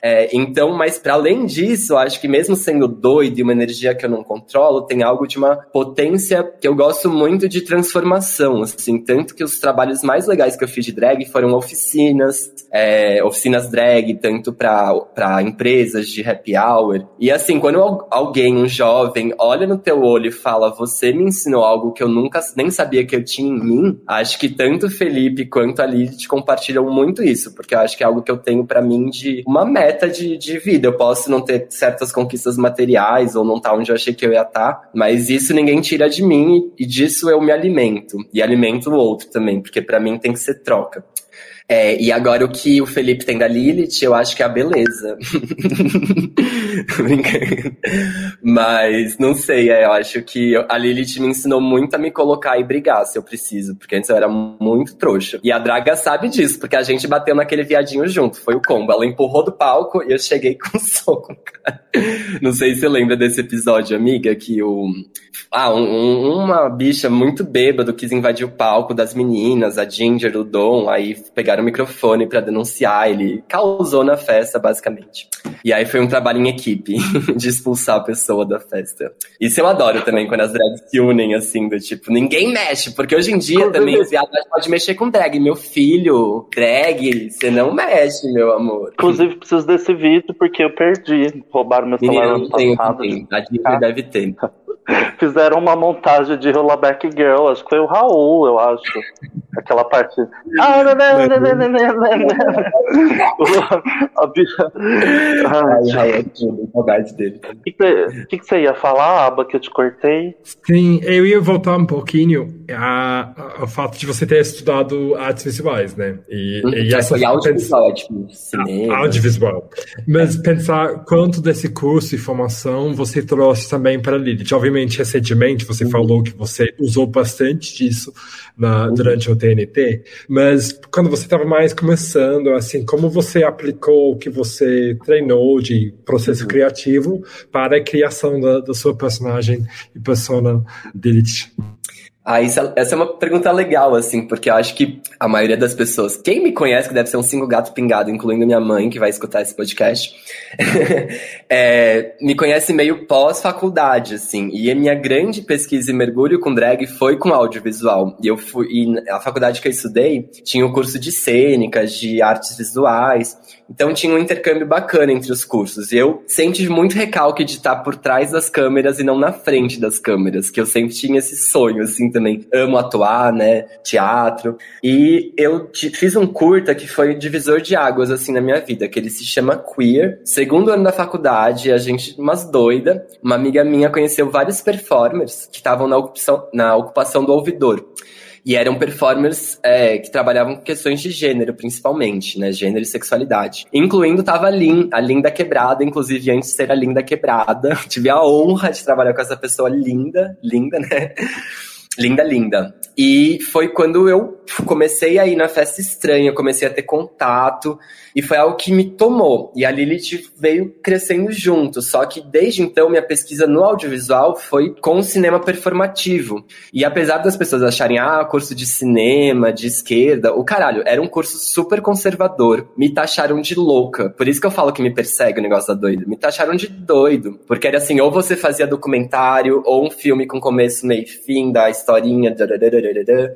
É, então, mas para além disso, eu acho que mesmo sendo doido e uma energia que eu não controlo, tem algo de uma potência que eu gosto muito de transformação, assim, tanto que os trabalhos mais legais que eu fiz de drag foram oficinas, é, oficinas drag, tanto para empresas de happy hour. E assim, quando alguém, um jovem, olha no teu olho e fala, você me ensinou algo que eu nunca nem sabia que eu tinha em mim, acho que tanto o Felipe quanto a Lilith compartilham muito isso, porque eu acho que é algo que eu tenho para mim de uma meta meta de, de vida. Eu posso não ter certas conquistas materiais ou não estar tá onde eu achei que eu ia estar, tá, mas isso ninguém tira de mim e disso eu me alimento. E alimento o outro também, porque para mim tem que ser troca. É, e agora o que o Felipe tem da Lilith, eu acho que é a beleza. Mas não sei, é, eu acho que a Lilith me ensinou muito a me colocar e brigar se eu preciso, porque antes eu era muito trouxa. E a Draga sabe disso, porque a gente bateu naquele viadinho junto, foi o combo. Ela empurrou do palco e eu cheguei com um soco, cara. Não sei se você lembra desse episódio, amiga, que o. Ah, um, uma bicha muito bêbada quis invadir o palco das meninas, a Ginger, o Dom, aí pegaram pegaram o microfone para denunciar, ele causou na festa, basicamente. E aí foi um trabalho em equipe de expulsar a pessoa da festa. Isso eu adoro também, quando as drags se unem, assim, do tipo, ninguém mexe, porque hoje em dia também os viados podem mexer com drag. Meu filho, drag, você não mexe, meu amor. Inclusive, preciso desse vídeo porque eu perdi. Roubaram meu celular ano passado. A Disney deve ter. Fizeram uma montagem de Rollaback Girl, acho que foi o Raul, eu acho. Aquela parte. Ah, não, não, não, não, não, não, A bicha. Ai, Raul é tudo, saudade dele. O que, que, que, você ia falar, Aba, que eu te cortei? Sim, eu ia voltar um pouquinho ao fato de você ter estudado artes visuais, né? E, hum, e essa foi audiovisual, tipo, cinema. Audiovisual. Mas pensar quanto desse curso e formação você trouxe também para a Lilith. Obviamente, obviamente, recentemente você uhum. falou que você usou bastante disso na, uhum. durante o TNT, mas quando você estava mais começando, assim, como você aplicou o que você treinou de processo uhum. criativo para a criação da, da sua personagem e persona Delete? Ah, isso, é, essa é uma pergunta legal, assim, porque eu acho que a maioria das pessoas, quem me conhece, que deve ser um cinco gato pingado, incluindo minha mãe, que vai escutar esse podcast, é, me conhece meio pós-faculdade, assim, e a minha grande pesquisa e mergulho com drag foi com audiovisual. E eu fui, e a faculdade que eu estudei tinha o um curso de cênicas, de artes visuais, então tinha um intercâmbio bacana entre os cursos. E eu tive muito recalque de estar por trás das câmeras e não na frente das câmeras, que eu sempre tinha esse sonho, assim, também. Amo atuar, né? Teatro. E eu fiz um curta que foi divisor de águas, assim, na minha vida, que ele se chama Queer. Segundo ano da faculdade, a gente, umas doida, uma amiga minha conheceu vários performers que estavam na ocupação, na ocupação do ouvidor. E eram performers é, que trabalhavam com questões de gênero, principalmente, né? Gênero e sexualidade. Incluindo tava a Lin, a Linda Quebrada, inclusive antes de ser a Linda Quebrada. Tive a honra de trabalhar com essa pessoa linda, linda, né? Linda, linda. E foi quando eu comecei a ir na festa estranha, comecei a ter contato, e foi algo que me tomou. E a Lilith veio crescendo junto. Só que desde então, minha pesquisa no audiovisual foi com cinema performativo. E apesar das pessoas acharem, ah, curso de cinema, de esquerda, o caralho, era um curso super conservador. Me taxaram de louca. Por isso que eu falo que me persegue o negócio da doida. Me taxaram de doido. Porque era assim, ou você fazia documentário, ou um filme com começo, meio e fim, da historinha.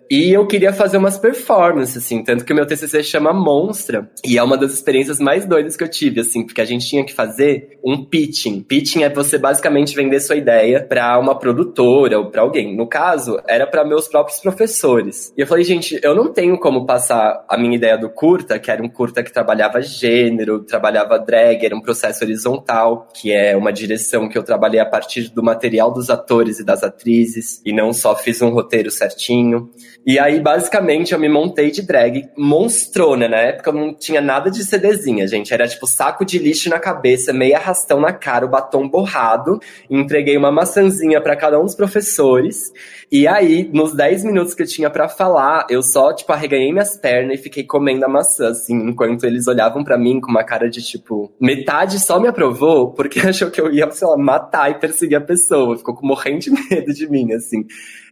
E eu queria fazer umas performances, assim. Tanto que o meu TCC chama Monstra. E é uma das experiências mais doidas que eu tive, assim. Porque a gente tinha que fazer um pitching. Pitching é você basicamente vender sua ideia para uma produtora ou para alguém. No caso, era para meus próprios professores. E eu falei, gente, eu não tenho como passar a minha ideia do curta, que era um curta que trabalhava gênero, trabalhava drag, era um processo horizontal, que é uma direção que eu trabalhei a partir do material dos atores e das atrizes, e não só fiz um roteiro certinho. E aí, basicamente, eu me montei de drag monstrona. Na época eu não tinha nada de CDzinha, gente. Era tipo saco de lixo na cabeça, meio arrastão na cara, o batom borrado. Entreguei uma maçãzinha para cada um dos professores. E aí, nos 10 minutos que eu tinha para falar, eu só, tipo, arreganhei minhas pernas e fiquei comendo a maçã, assim, enquanto eles olhavam para mim com uma cara de tipo, metade só me aprovou porque achou que eu ia, sei lá, matar e perseguir a pessoa. Ficou morrendo de medo de mim, assim.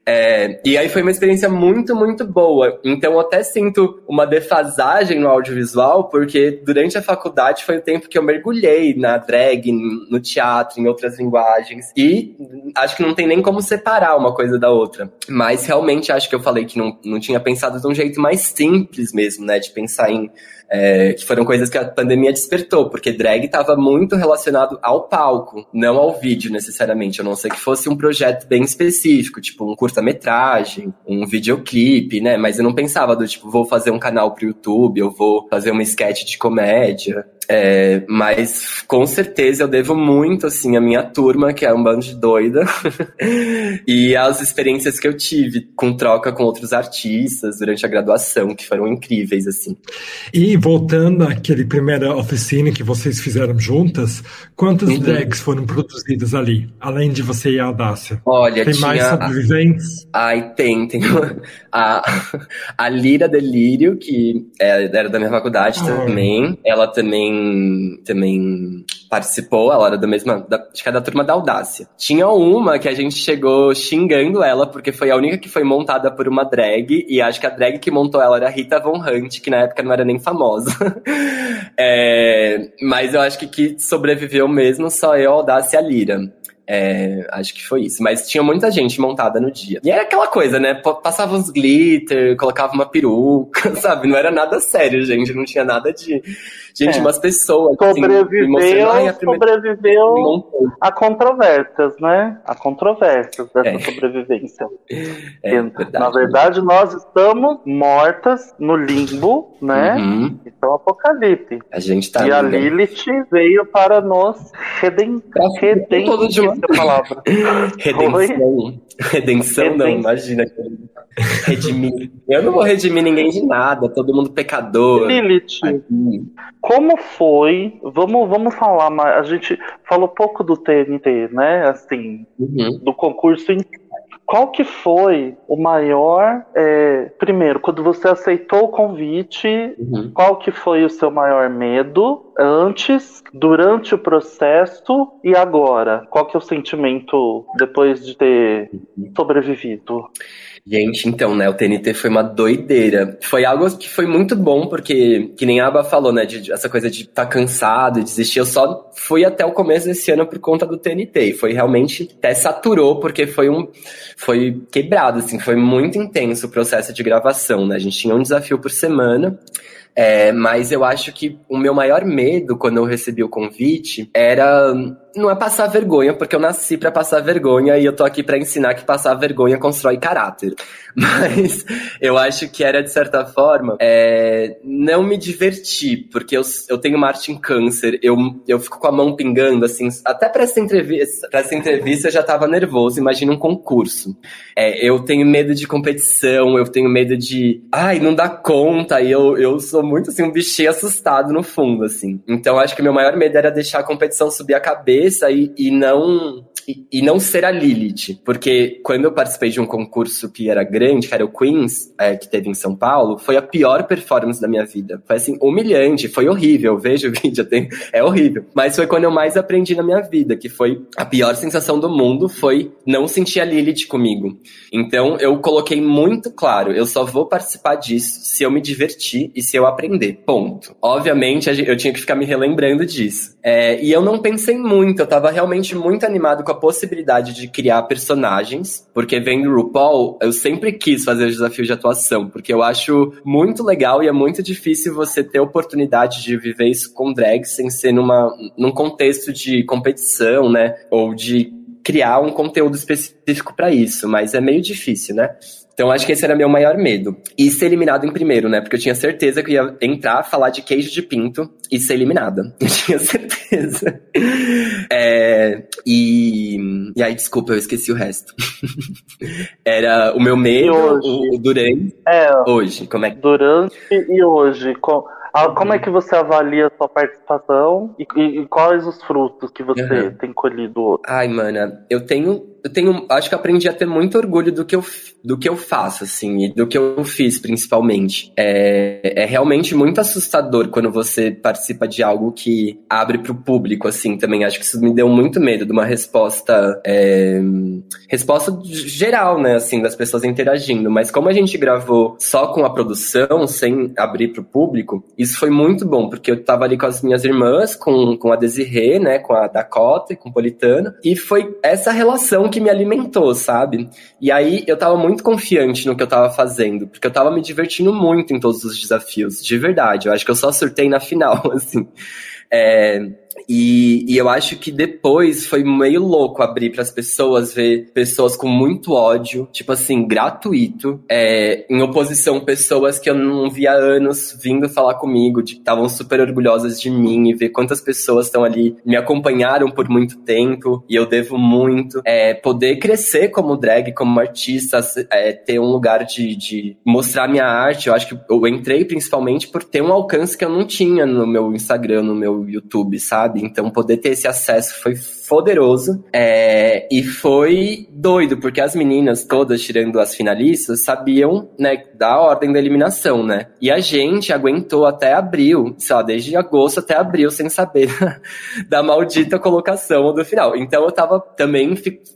É, e aí foi uma experiência muito, muito boa. Então eu até sinto uma defasagem no audiovisual, porque durante a faculdade foi o tempo que eu mergulhei na drag, no teatro, em outras linguagens. E acho que não tem nem como separar uma coisa da outra. Mas realmente acho que eu falei que não, não tinha pensado de um jeito mais simples mesmo, né? De pensar em é, que foram coisas que a pandemia despertou, porque drag estava muito relacionado ao palco, não ao vídeo necessariamente, a não ser que fosse um projeto bem específico, tipo um curta-metragem, um videoclipe, né? Mas eu não pensava do tipo, vou fazer um canal pro YouTube, eu vou fazer uma sketch de comédia. É, mas com certeza eu devo muito assim à minha turma, que é um bando de doida, e às experiências que eu tive com troca com outros artistas durante a graduação, que foram incríveis assim. E voltando àquele primeira oficina que vocês fizeram juntas, quantas uhum. drags foram produzidas ali, além de você e a Audácia? Olha, tem tinha... mais sobreviventes? Ai, tem, tem a, a Lira Delírio, que é, era da minha faculdade ah. também. Ela também também participou, ela era da mesma, da, acho que é da turma da Audácia. Tinha uma que a gente chegou xingando ela, porque foi a única que foi montada por uma drag, e acho que a drag que montou ela era Rita Von Hunt, que na época não era nem famosa. é, mas eu acho que que sobreviveu mesmo só eu, Audácia e a Lira. É, acho que foi isso. Mas tinha muita gente montada no dia. E era aquela coisa, né? Passava uns glitter, colocava uma peruca, sabe? Não era nada sério, gente. Não tinha nada de. Gente, é. umas pessoas. Assim, sobreviveu, assim, a primeira... sobreviveu a controvérsias, né? A controvérsias dessa é. sobrevivência. É, verdade, Na verdade, nós estamos mortas no limbo, né? Uhum. Então, apocalipse. A gente tá. E a Lilith veio para nos reden... redem essa palavra. Redenção. Redenção, não, imagina. Redimir. Eu não vou redimir ninguém de nada, todo mundo pecador. Lilith, como foi? Vamos, vamos falar mais. A gente falou pouco do TNT, né? Assim, uhum. do concurso qual que foi o maior, é, primeiro, quando você aceitou o convite, uhum. qual que foi o seu maior medo antes, durante o processo e agora? Qual que é o sentimento depois de ter sobrevivido? Gente, então, né, o TNT foi uma doideira. Foi algo que foi muito bom, porque, que nem a Aba falou, né, de essa coisa de estar tá cansado, desistir. Eu só fui até o começo desse ano por conta do TNT. E foi realmente, até saturou, porque foi um, foi quebrado, assim, foi muito intenso o processo de gravação, né. A gente tinha um desafio por semana. É, mas eu acho que o meu maior medo quando eu recebi o convite era não é passar vergonha, porque eu nasci para passar vergonha e eu tô aqui para ensinar que passar vergonha constrói caráter. Mas eu acho que era, de certa forma, é, não me divertir, porque eu, eu tenho Marte em câncer, eu, eu fico com a mão pingando, assim, até pra essa entrevista, pra essa entrevista eu já tava nervoso, imagina um concurso. É, eu tenho medo de competição, eu tenho medo de, ai, não dá conta, e eu, eu sou muito, assim, um bichinho assustado no fundo, assim. Então acho que meu maior medo era deixar a competição subir a cabeça cabeça e, e não e, não ser a Lilith, porque quando eu participei de um concurso que era grande, que era o Queens, é, que teve em São Paulo, foi a pior performance da minha vida. Foi assim, humilhante, foi horrível. Eu vejo o vídeo, tenho, é horrível. Mas foi quando eu mais aprendi na minha vida, que foi a pior sensação do mundo, foi não sentir a Lilith comigo. Então eu coloquei muito claro, eu só vou participar disso se eu me divertir e se eu aprender. Ponto. Obviamente eu tinha que ficar me relembrando disso. É, e eu não pensei muito, eu tava realmente muito animado com a possibilidade de criar personagens, porque vendo RuPaul, eu sempre quis fazer o desafio de atuação, porque eu acho muito legal e é muito difícil você ter oportunidade de viver isso com drag sem ser numa, num contexto de competição, né? Ou de criar um conteúdo específico para isso, mas é meio difícil, né? Então acho que esse era meu maior medo. E ser eliminado em primeiro, né? Porque eu tinha certeza que ia entrar, falar de queijo de pinto e ser eliminada. Eu tinha certeza. É, e, e aí, desculpa, eu esqueci o resto. Era o meu medo, o, o durante. É, Hoje, como é que. durante e hoje. Com, como é que você avalia a sua participação e, e- e quais os frutos que você Uhum. tem colhido? Ai, mana, eu tenho. Eu tenho. Acho que aprendi a ter muito orgulho do que eu, do que eu faço, assim, e do que eu fiz, principalmente. É, é realmente muito assustador quando você participa de algo que abre pro público, assim, também. Acho que isso me deu muito medo de uma resposta. é, resposta geral, né, assim, das pessoas interagindo. Mas como a gente gravou só com a produção, sem abrir pro público, isso foi muito bom, porque eu tava ali com as minhas irmãs, com, com a Desirê, né, com a Dakota e com o Politano, e foi essa relação que me alimentou, sabe? E aí eu tava muito confiante no que eu tava fazendo, porque eu tava me divertindo muito em todos os desafios, de verdade. Eu acho que eu só surtei na final, assim. É, e, e eu acho que depois foi meio louco abrir para as pessoas ver pessoas com muito ódio, tipo assim, gratuito, é, em oposição pessoas que eu não via há anos vindo falar comigo, de que estavam super orgulhosas de mim e ver quantas pessoas estão ali me acompanharam por muito tempo e eu devo muito é, poder crescer como drag, como artista, é, ter um lugar de, de mostrar minha arte. Eu acho que eu entrei principalmente por ter um alcance que eu não tinha no meu Instagram, no meu YouTube, sabe? Então poder ter esse acesso foi poderoso é, e foi doido, porque as meninas todas, tirando as finalistas, sabiam, né, da ordem da eliminação, né? E a gente aguentou até abril, sei lá, desde agosto até abril, sem saber da maldita colocação do final. Então eu tava também,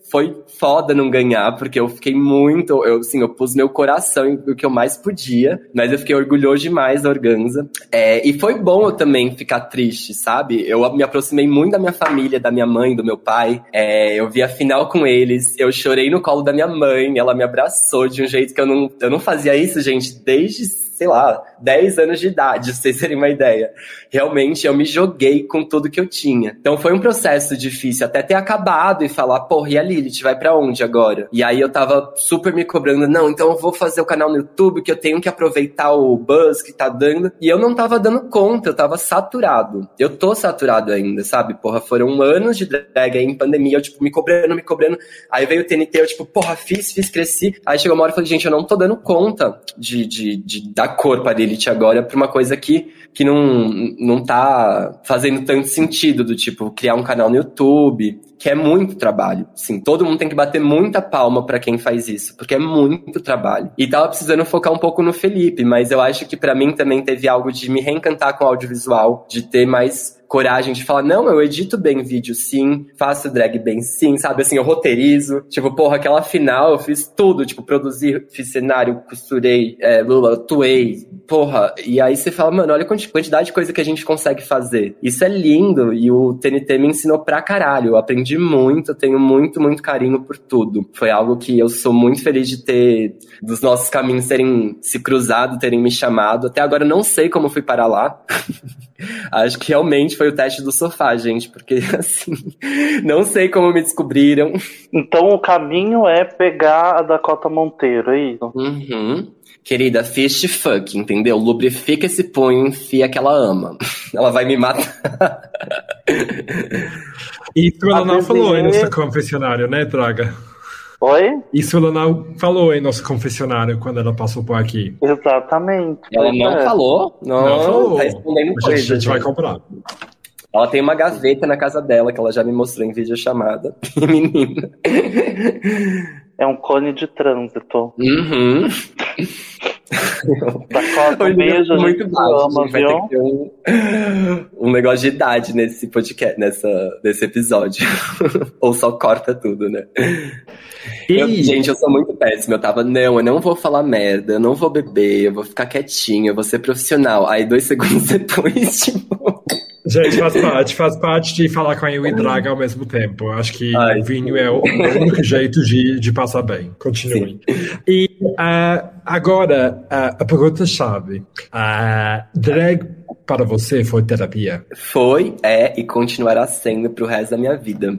foi foda não ganhar, porque eu fiquei muito, eu, assim, eu pus meu coração em o que eu mais podia, mas eu fiquei orgulhoso demais da Organza. É, e foi bom eu também ficar triste, sabe? Eu me aproximei muito da minha família, da minha mãe, do meu pai. É, eu vi a final com eles, eu chorei no colo da minha mãe, ela me abraçou de um jeito que eu não, eu não fazia isso, gente, desde sei lá, 10 anos de idade, vocês terem uma ideia. Realmente, eu me joguei com tudo que eu tinha. Então foi um processo difícil, até ter acabado e falar, porra, e a Lilith, vai pra onde agora? E aí eu tava super me cobrando, não, então eu vou fazer o canal no YouTube, que eu tenho que aproveitar o buzz que tá dando. E eu não tava dando conta, eu tava saturado. Eu tô saturado ainda, sabe? Porra, foram anos de drag aí em pandemia, eu, tipo, me cobrando, me cobrando. Aí veio o TNT, eu, tipo, porra, fiz, fiz, cresci. Aí chegou uma hora e falei, gente, eu não tô dando conta de, de, de dar cor pra Lilith agora pra uma coisa que, que não, não tá fazendo tanto sentido, do tipo, criar um canal no YouTube, que é muito trabalho. Sim, todo mundo tem que bater muita palma pra quem faz isso, porque é muito trabalho. E tava precisando focar um pouco no Felipe, mas eu acho que pra mim também teve algo de me reencantar com o audiovisual, de ter mais coragem de falar, não, eu edito bem vídeo sim, faço drag bem sim, sabe? Assim, eu roteirizo. Tipo, porra, aquela final eu fiz tudo, tipo, produzi, fiz cenário, costurei, é, lula, atuei, porra. E aí você fala, mano, olha a quanti- quantidade de coisa que a gente consegue fazer. Isso é lindo e o TNT me ensinou pra caralho. Eu aprendi muito, eu tenho muito, muito carinho por tudo. Foi algo que eu sou muito feliz de ter, dos nossos caminhos terem se cruzado, terem me chamado. Até agora eu não sei como fui parar lá. Acho que realmente foi o teste do sofá, gente, porque assim, não sei como me descobriram. Então o caminho é pegar a Dakota Monteiro, é isso? Uhum. Querida, fist fuck, entendeu? Lubrifica esse punho, enfia que ela ama. Ela vai me matar. Isso ela A não falou em nosso confessionário, né, Draga? Oi? Isso ela não falou em nosso confessionário quando ela passou por aqui. Exatamente. Ela não é. falou? Não, Não falou. tá respondendo a coisa. gente vai gente. comprar. Ela tem uma gaveta na casa dela que ela já me mostrou em videochamada. Menina. É um cone de trânsito. Uhum. Dakota, um beijo, muito baixo. ama, a gente vai ter que ter um, um negócio de idade nesse podcast, nessa, nesse episódio. Ou só corta tudo, né? Eu- E, gente, eu sou muito péssima. Eu tava, não, eu não vou falar merda, eu não vou beber, eu vou ficar quietinha, eu vou ser profissional. Aí dois segundos depois, tipo. Gente, faz parte, faz parte de falar com a eu e Draga ao mesmo tempo. Acho que Ai. o vinho é o único jeito de, de passar bem. Continuem. E ah, agora, ah, a pergunta-chave. Ah, drag para você foi terapia? Foi, é e continuará sendo pro resto da minha vida.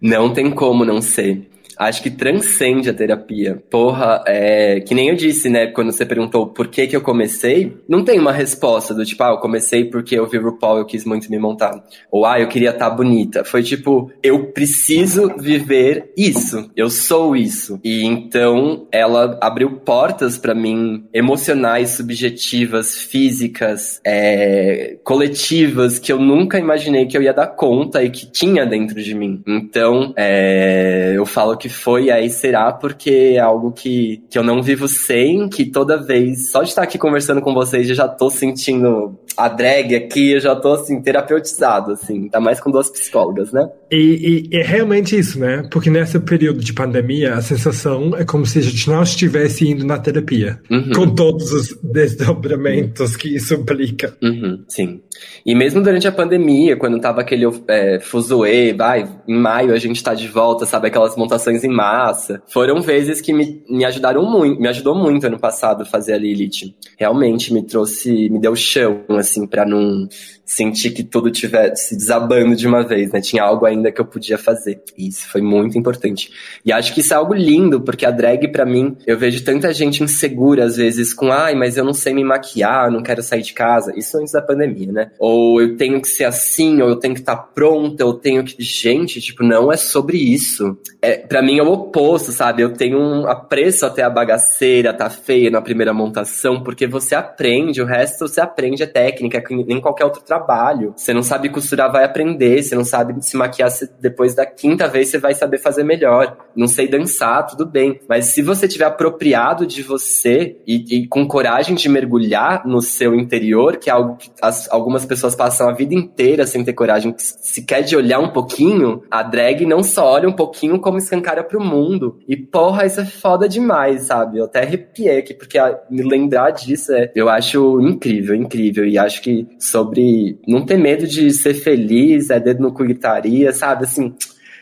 Não tem como não ser. Acho que transcende a terapia. Porra, é, que nem eu disse, né, quando você perguntou por que que eu comecei, não tem uma resposta do tipo, ah, eu comecei porque eu vi o RuPaul, eu quis muito me montar. Ou, ah, eu queria estar tá bonita. Foi tipo, eu preciso viver isso. Eu sou isso. E então, ela abriu portas para mim emocionais, subjetivas, físicas, é, coletivas, que eu nunca imaginei que eu ia dar conta e que tinha dentro de mim. Então, é, eu falo que foi aí será porque é algo que, que eu não vivo sem, que toda vez, só de estar aqui conversando com vocês, eu já tô sentindo a drag aqui, eu já tô assim, terapeutizado, assim, tá mais com duas psicólogas, né? E, e, é realmente isso, né? Porque nesse período de pandemia, a sensação é como se a gente não estivesse indo na terapia, uhum. com todos os desdobramentos que isso implica. Uhum, sim. E mesmo durante a pandemia, quando tava aquele é, fuzuê, vai, em maio a gente tá de volta, sabe, aquelas montações em massa, foram vezes que me, me ajudaram muito, me ajudou muito ano passado fazer a Lilith. Realmente me trouxe, me deu chão, assim, para não sentir que tudo tivesse desabando de uma vez, né? Tinha algo ainda que eu podia fazer. E isso foi muito importante. E acho que isso é algo lindo, porque a drag, para mim, eu vejo tanta gente insegura, às vezes, com ai, mas eu não sei me maquiar, não quero sair de casa. Isso antes da pandemia, né? Ou eu tenho que ser assim, ou eu tenho que estar tá pronta, eu tenho que. Gente, tipo, não é sobre isso. É, para mim é o oposto, sabe? Eu tenho um apreço até a bagaceira, tá feia na primeira montação, porque você aprende, o resto você aprende a técnica, que nem qualquer outro trabalho trabalho. Você não sabe costurar, vai aprender. Você não sabe se maquiar, depois da quinta vez você vai saber fazer melhor. Não sei dançar, tudo bem. Mas se você tiver apropriado de você e, e com coragem de mergulhar no seu interior, que é algo que as, algumas pessoas passam a vida inteira sem ter coragem, se quer de olhar um pouquinho, a drag não só olha um pouquinho como escancara pro mundo. E porra, isso é foda demais, sabe? Eu até arrepiei aqui, porque a, me lembrar disso é, eu acho incrível, incrível. E acho que sobre não ter medo de ser feliz, é dedo no cu gritaria, sabe? Assim,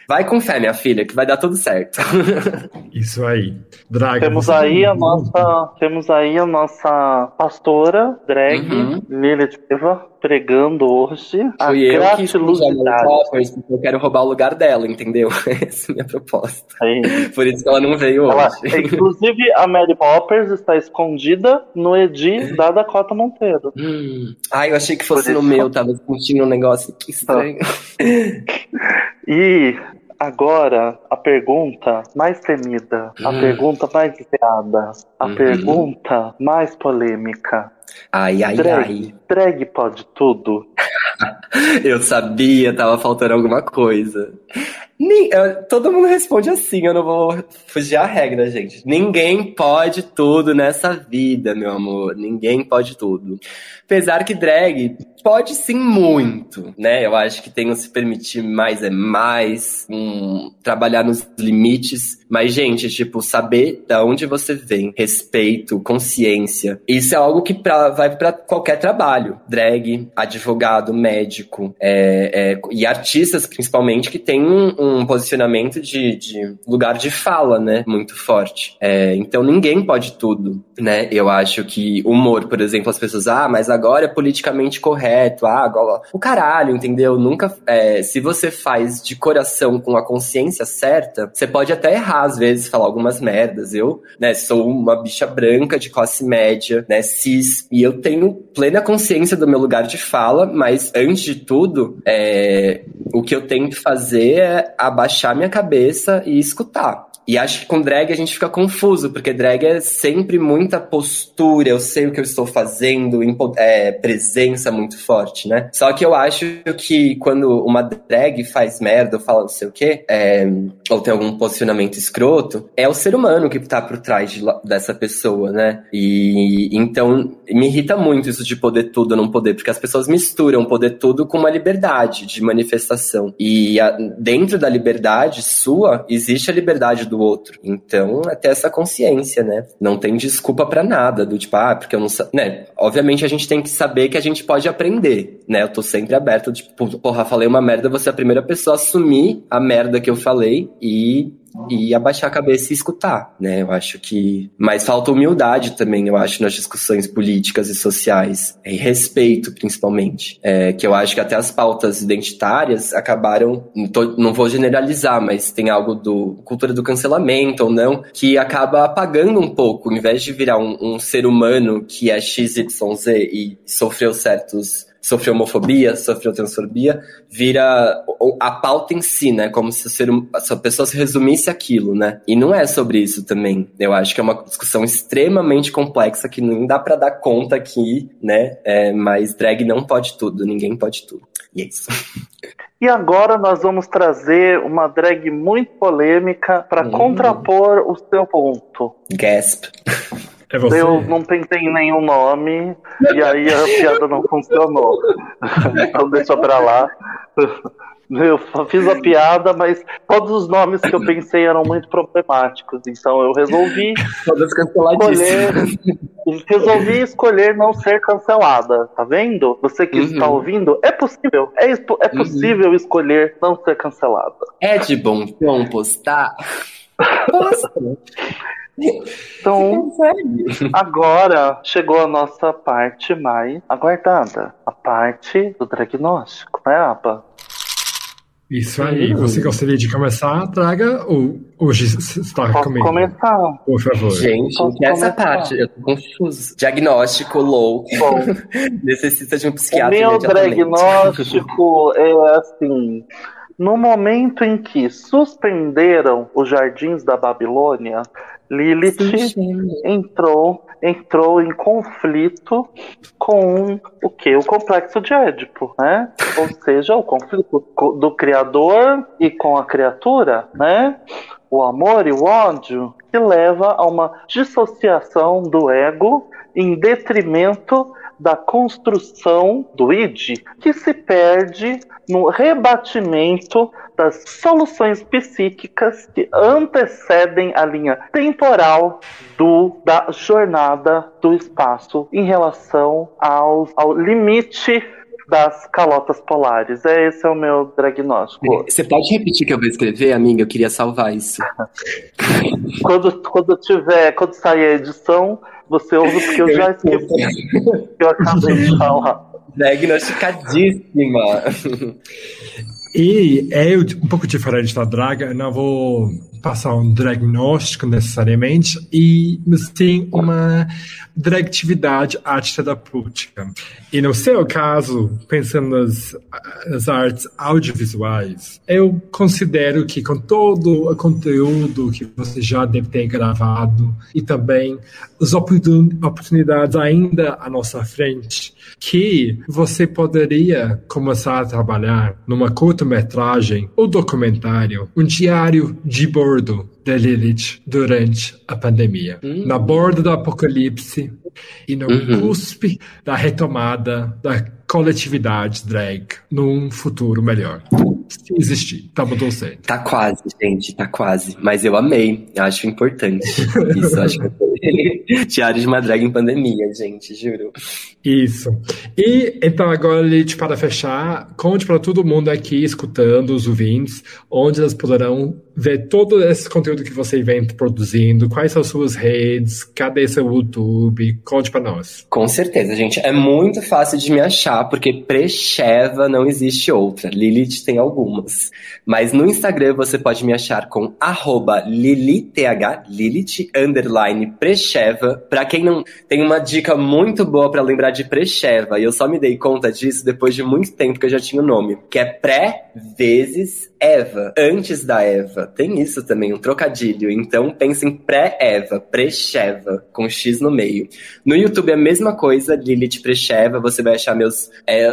vai com fé, minha filha, que vai dar tudo certo. Isso aí. Draga, temos aí a nossa, temos aí a nossa pastora, drag, uhum. Lilith Eva, pregando hoje a Fui eu que poppers, porque eu quero roubar o lugar dela, entendeu? Essa é a minha proposta. Por isso que ela não veio ela, hoje. Inclusive, a Mary Poppers está escondida no Edi da Dakota Monteiro. Hum. Ai, eu achei que fosse no meu, tava sentindo um negócio que estranho. e Agora, a pergunta mais temida, hum. a pergunta mais esperada, a uhum. pergunta mais polêmica. Ai, ai, drag, ai. Drag pode tudo? eu sabia, tava faltando alguma coisa. Todo mundo responde assim, eu não vou fugir à regra, gente. Ninguém pode tudo nessa vida, meu amor. Ninguém pode tudo. Apesar que drag pode sim muito, né? Eu acho que tem um se permitir mais é mais, um, trabalhar nos limites. Mas, gente, tipo, saber da onde você vem, respeito, consciência, isso é algo que pra, vai para qualquer trabalho. Drag, advogado, médico é, é, e artistas, principalmente, que tem um, um posicionamento de, de, lugar de fala, né? Muito forte. É, então, ninguém pode tudo, né? Eu acho que humor, por exemplo, as pessoas, ah, mas agora é politicamente correto, ah, agora... o caralho, entendeu? Nunca, é, se você faz de coração com a consciência certa, você pode até errar às vezes, falar algumas merdas. Eu, né, sou uma bicha branca de classe média, né, cis, e eu tenho plena consciência do meu lugar de fala, mas antes de tudo, é, o que eu tenho que fazer é abaixar minha cabeça e escutar. E acho que com drag a gente fica confuso, porque drag é sempre muita postura, eu sei o que eu estou fazendo, é, presença muito forte, né? Só que eu acho que quando uma drag faz merda ou fala não sei o quê, é, ou tem algum posicionamento escroto, é o ser humano que tá por trás de, dessa pessoa, né? E então me irrita muito isso de poder tudo não poder, porque as pessoas misturam poder tudo com uma liberdade de manifestação. E a, dentro da liberdade sua, existe a liberdade do outro. Então, é ter essa consciência, né? Não tem desculpa para nada, do tipo, ah, porque eu não sei. Né? Obviamente a gente tem que saber que a gente pode aprender, né? Eu tô sempre aberto, tipo, porra, falei uma merda, você é a primeira pessoa a assumir a merda que eu falei e e abaixar a cabeça e escutar, né? Eu acho que. Mas falta humildade também, eu acho, nas discussões políticas e sociais. E respeito, principalmente. É, que eu acho que até as pautas identitárias acabaram. Não vou generalizar, mas tem algo do cultura do cancelamento ou não, que acaba apagando um pouco, em vez de virar um, um ser humano que é XYZ e sofreu certos sofreu homofobia, sofreu transfobia, vira a pauta em si, né? Como se, ser, se a pessoa se resumisse aquilo, né? E não é sobre isso também. Eu acho que é uma discussão extremamente complexa que não dá para dar conta aqui, né? É, mas drag não pode tudo, ninguém pode tudo. E é isso. E agora nós vamos trazer uma drag muito polêmica para hum. contrapor o seu ponto. Gasp. É eu não pensei em nenhum nome e aí a piada não funcionou. então deixa pra lá. Eu fiz a piada, mas todos os nomes que eu pensei eram muito problemáticos. Então eu resolvi escolher, resolvi escolher não ser cancelada. Tá vendo? Você que uhum. está ouvindo, é possível. É, é uhum. possível uhum. escolher não ser cancelada. É de bom tom postar. Posta. Então, agora chegou a nossa parte mais aguardada, a parte do diagnóstico, né, Apa? Isso aí. Você gostaria de começar? Traga ou hoje está Posso comigo? começar. Por favor. Gente, Posso essa começar? parte, eu tô confuso. Diagnóstico louco. Necessita de um psiquiatra. O meu diagnóstico é assim. No momento em que suspenderam os jardins da Babilônia, Lilith entrou entrou em conflito com o que? O complexo de Édipo, né? Ou seja, o conflito do criador e com a criatura, né? O amor e o ódio que leva a uma dissociação do ego em detrimento da construção do id, que se perde no rebatimento das soluções psíquicas que antecedem a linha temporal do, da jornada do espaço em relação ao, ao limite das calotas polares. É, esse é o meu diagnóstico. Você pode repetir que eu vou escrever, amiga? Eu queria salvar isso. quando, quando tiver, quando sair a edição, você ouve porque eu, eu já esqueci. eu acabei de falar. Diagnosticadíssima. E é um pouco diferente da draga, eu não vou passar um diagnóstico necessariamente, e tem uma dragatividade arteterapêutica. E no seu caso, pensando nas, nas artes audiovisuais, eu considero que com todo o conteúdo que você já deve ter gravado e também as oportunidades ainda à nossa frente, que você poderia começar a trabalhar numa curta-metragem ou documentário, um diário de da Lilith durante a pandemia. Uhum. Na borda do apocalipse e no uhum. cuspe da retomada da coletividade drag num futuro melhor. Se existir, tá bom certo. Tá quase, gente, tá quase. Mas eu amei, acho importante. Isso, acho que Diário de uma drag em pandemia, gente, juro. Isso. E então agora, Lilith, para fechar, conte para todo mundo aqui escutando, os ouvintes, onde elas poderão ver todo esse conteúdo que você vem produzindo, quais são as suas redes, cadê seu YouTube, conte para nós. Com certeza, gente. É muito fácil de me achar, porque Precheva não existe outra. Lilith tem algumas. Mas no Instagram você pode me achar com arroba Lilith, Lilith, underline Precheva. Pra quem não tem uma dica muito boa para lembrar de Precheva, e eu só me dei conta disso depois de muito tempo que eu já tinha o nome, que é pré vezes Eva, antes da Eva. Tem isso também, um trocadilho. Então pensa em pré-Eva, pré-Sheva, com X no meio. No YouTube é a mesma coisa, Lilith Precheva, você vai achar meus. É,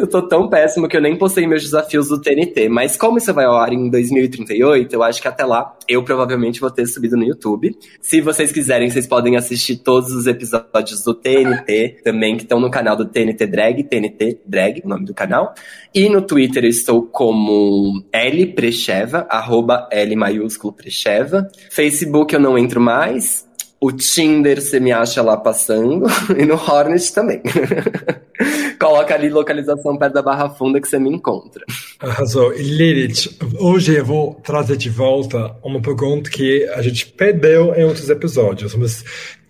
eu tô tão péssimo que eu nem postei meus desafios do TNT. Mas como isso vai ao ar em 2038, eu acho que até lá eu provavelmente vou ter subido no YouTube. Se vocês quiserem, vocês podem assistir todos os episódios do TNT também, que estão no canal do TNT Drag, TNT Drag, o nome do canal. E no Twitter eu estou como L Precheva, arroba L maiúsculo Precheva. Facebook eu não entro mais. O Tinder você me acha lá passando. E no Hornet também. Coloca ali localização perto da Barra Funda que você me encontra. Arrasou. E Lilith, hoje eu vou trazer de volta uma pergunta que a gente perdeu em outros episódios, mas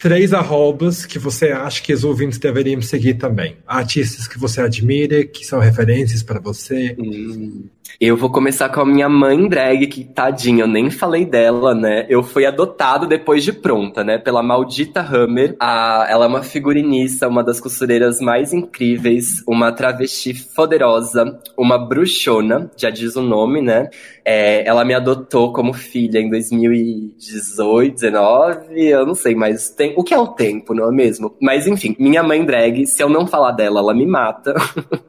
três arrobas que você acha que os ouvintes deveriam seguir também. Artistas que você admira, que são referências para você. Hum. Eu vou começar com a minha mãe drag, que tadinha, eu nem falei dela, né? Eu fui adotado depois de pronta, né? Pela maldita Hammer. A, ela é uma figurinista, uma das costureiras mais incríveis, uma travesti poderosa, uma bruxona, já diz o nome, né? É, ela me adotou como filha em 2018, 19, eu não sei, mas tem, o que é o tempo, não é mesmo? Mas enfim, minha mãe drag, se eu não falar dela, ela me mata.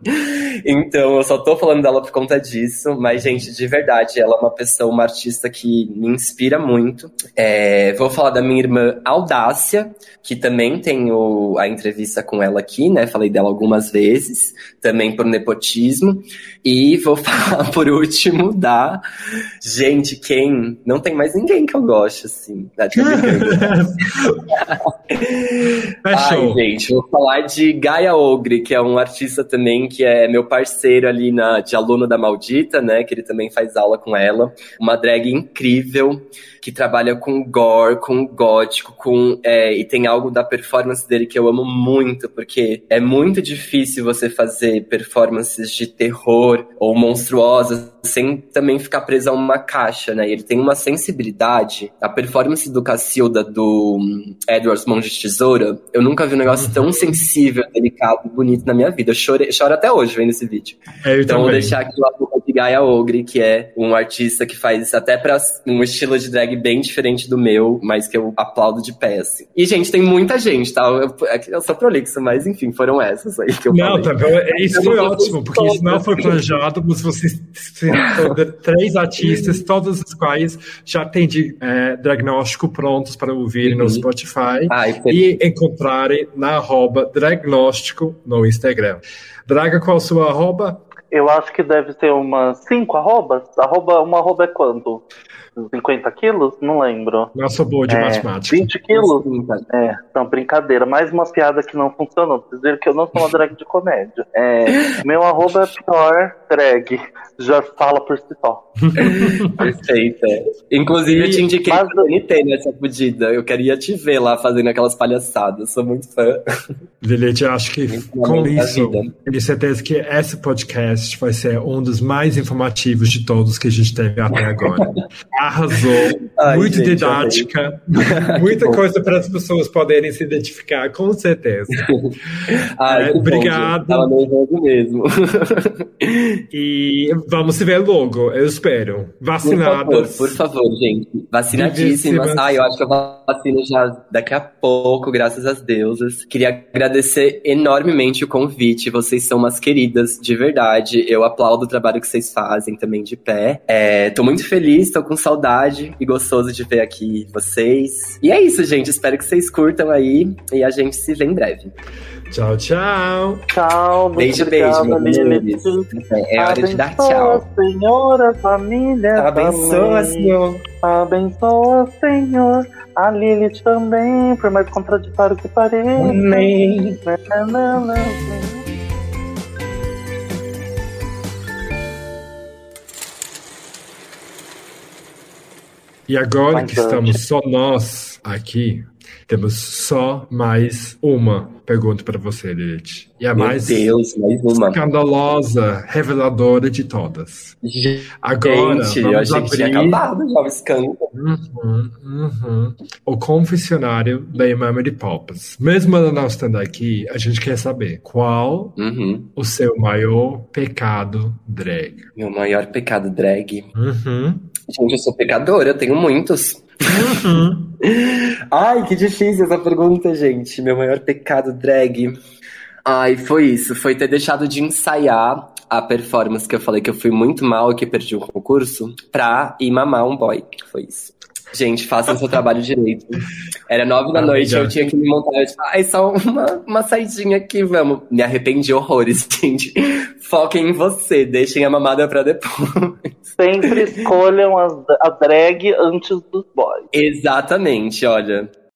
então eu só tô falando dela por conta disso. Mas, gente, de verdade, ela é uma pessoa, uma artista que me inspira muito. É, vou falar da minha irmã Audácia, que também tenho a entrevista com ela aqui, né? Falei dela algumas vezes, também por nepotismo. E vou falar por último da. Gente, quem? Não tem mais ninguém que eu goste, assim. Ai, gente, vou falar de Gaia Ogre, que é um artista também que é meu parceiro ali na, de aluno da Maldita, né? Que ele também faz aula com ela. Uma drag incrível que trabalha com gore, com gótico, com é, e tem algo da performance dele que eu amo muito, porque é muito difícil você fazer performances de terror ou monstruosas sem também ficar preso a uma caixa, né? Ele tem uma sensibilidade. A performance do Cacilda do hum, Edward Mão de Tesoura, eu nunca vi um negócio tão sensível, delicado, bonito na minha vida. Eu chorei, choro até hoje vendo esse vídeo. Eu então também. vou deixar aqui o arroba de Gaia Ogre, que é um artista que faz até para um estilo de drag bem diferente do meu, mas que eu aplaudo de pé, assim. E, gente, tem muita gente, tá? Eu, eu sou prolixo, mas enfim, foram essas aí que eu Não, falei. tá, bom. isso foi ótimo, porque todas. isso não foi planejado, mas vocês três artistas, todos os quais já têm de, é, diagnóstico prontos para ouvir Uhum. no Spotify Ai, foi- e encontrarem na arroba diagnóstico no Instagram. Draga, qual a sua arroba? Eu acho que deve ter umas cinco arrobas. Arroba, uma arroba é quanto? 50 quilos? Não lembro. Não sou boa de É, matemática. 20 quilos? Tá. É, não, brincadeira. Mais uma piada que não funcionou. Pra dizer que eu não sou uma drag de comédia. É, meu arroba é pior drag. Já fala por si só. Perfeita. Inclusive, eu te indiquei Mas- pra NT nessa pedida. Eu queria te ver lá fazendo aquelas palhaçadas. Sou muito fã. Lilith, eu acho que Muito com da isso, tenho certeza que esse podcast vai ser um dos mais informativos de todos que a gente teve até agora. Arrasou, Ai, muito gente, didática, muita coisa para as pessoas poderem se identificar, com certeza. Ai, É, obrigado. nervoso mesmo. E vamos se ver logo, eu espero. Por favor, Vacinadas. por favor, gente. Vacinadíssimas. Ai, eu acho que eu vacino já daqui a pouco, graças às deusas. Queria agradecer enormemente o convite. Vocês são umas queridas, de verdade. Eu aplaudo o trabalho que vocês fazem também de pé. É, tô muito feliz, tô com saudade e gostoso de ver aqui vocês. E é isso, gente. Espero que vocês curtam aí e a gente se vê em breve. Tchau, tchau. Tchau, muito Beijo, beijo, obrigada, meus Lilith. amores. É hora de dar Abençoa, tchau. Senhora, família. Abençoa, também. Senhor. Abençoa, Senhor. A Lilith também, por mais contraditório que pareça. Amém. Não, não, não. E agora que estamos só nós aqui, temos só mais uma pergunta para você, Lilith. E a Meu mais Deus, mais uma. escandalosa, reveladora de todas. Agora, Gente, eu vamos achei que tinha abrir acabado já o escândalo. Uhum, uhum. o confessionário da Imama de Popas. Mesmo ela não estando aqui, a gente quer saber qual Uhum. o seu maior pecado drag. Meu maior pecado drag. Uhum. Gente, eu sou pecadora, eu tenho muitos. Uhum. Ai, que difícil essa pergunta, gente. Meu maior pecado drag. Ai, foi isso. Foi ter deixado de ensaiar a performance que eu falei que eu fui muito mal e que perdi o concurso pra ir mamar um boy. Foi isso. Gente, façam seu trabalho direito. Era nove da Ah, noite, amiga. eu tinha que me montar. Eu, tipo, ai, só uma, uma saidinha aqui, vamos. Me arrependi horrores, gente. Foquem em você, deixem a mamada pra depois. Sempre escolham as- a drag antes dos boys. Exatamente, olha.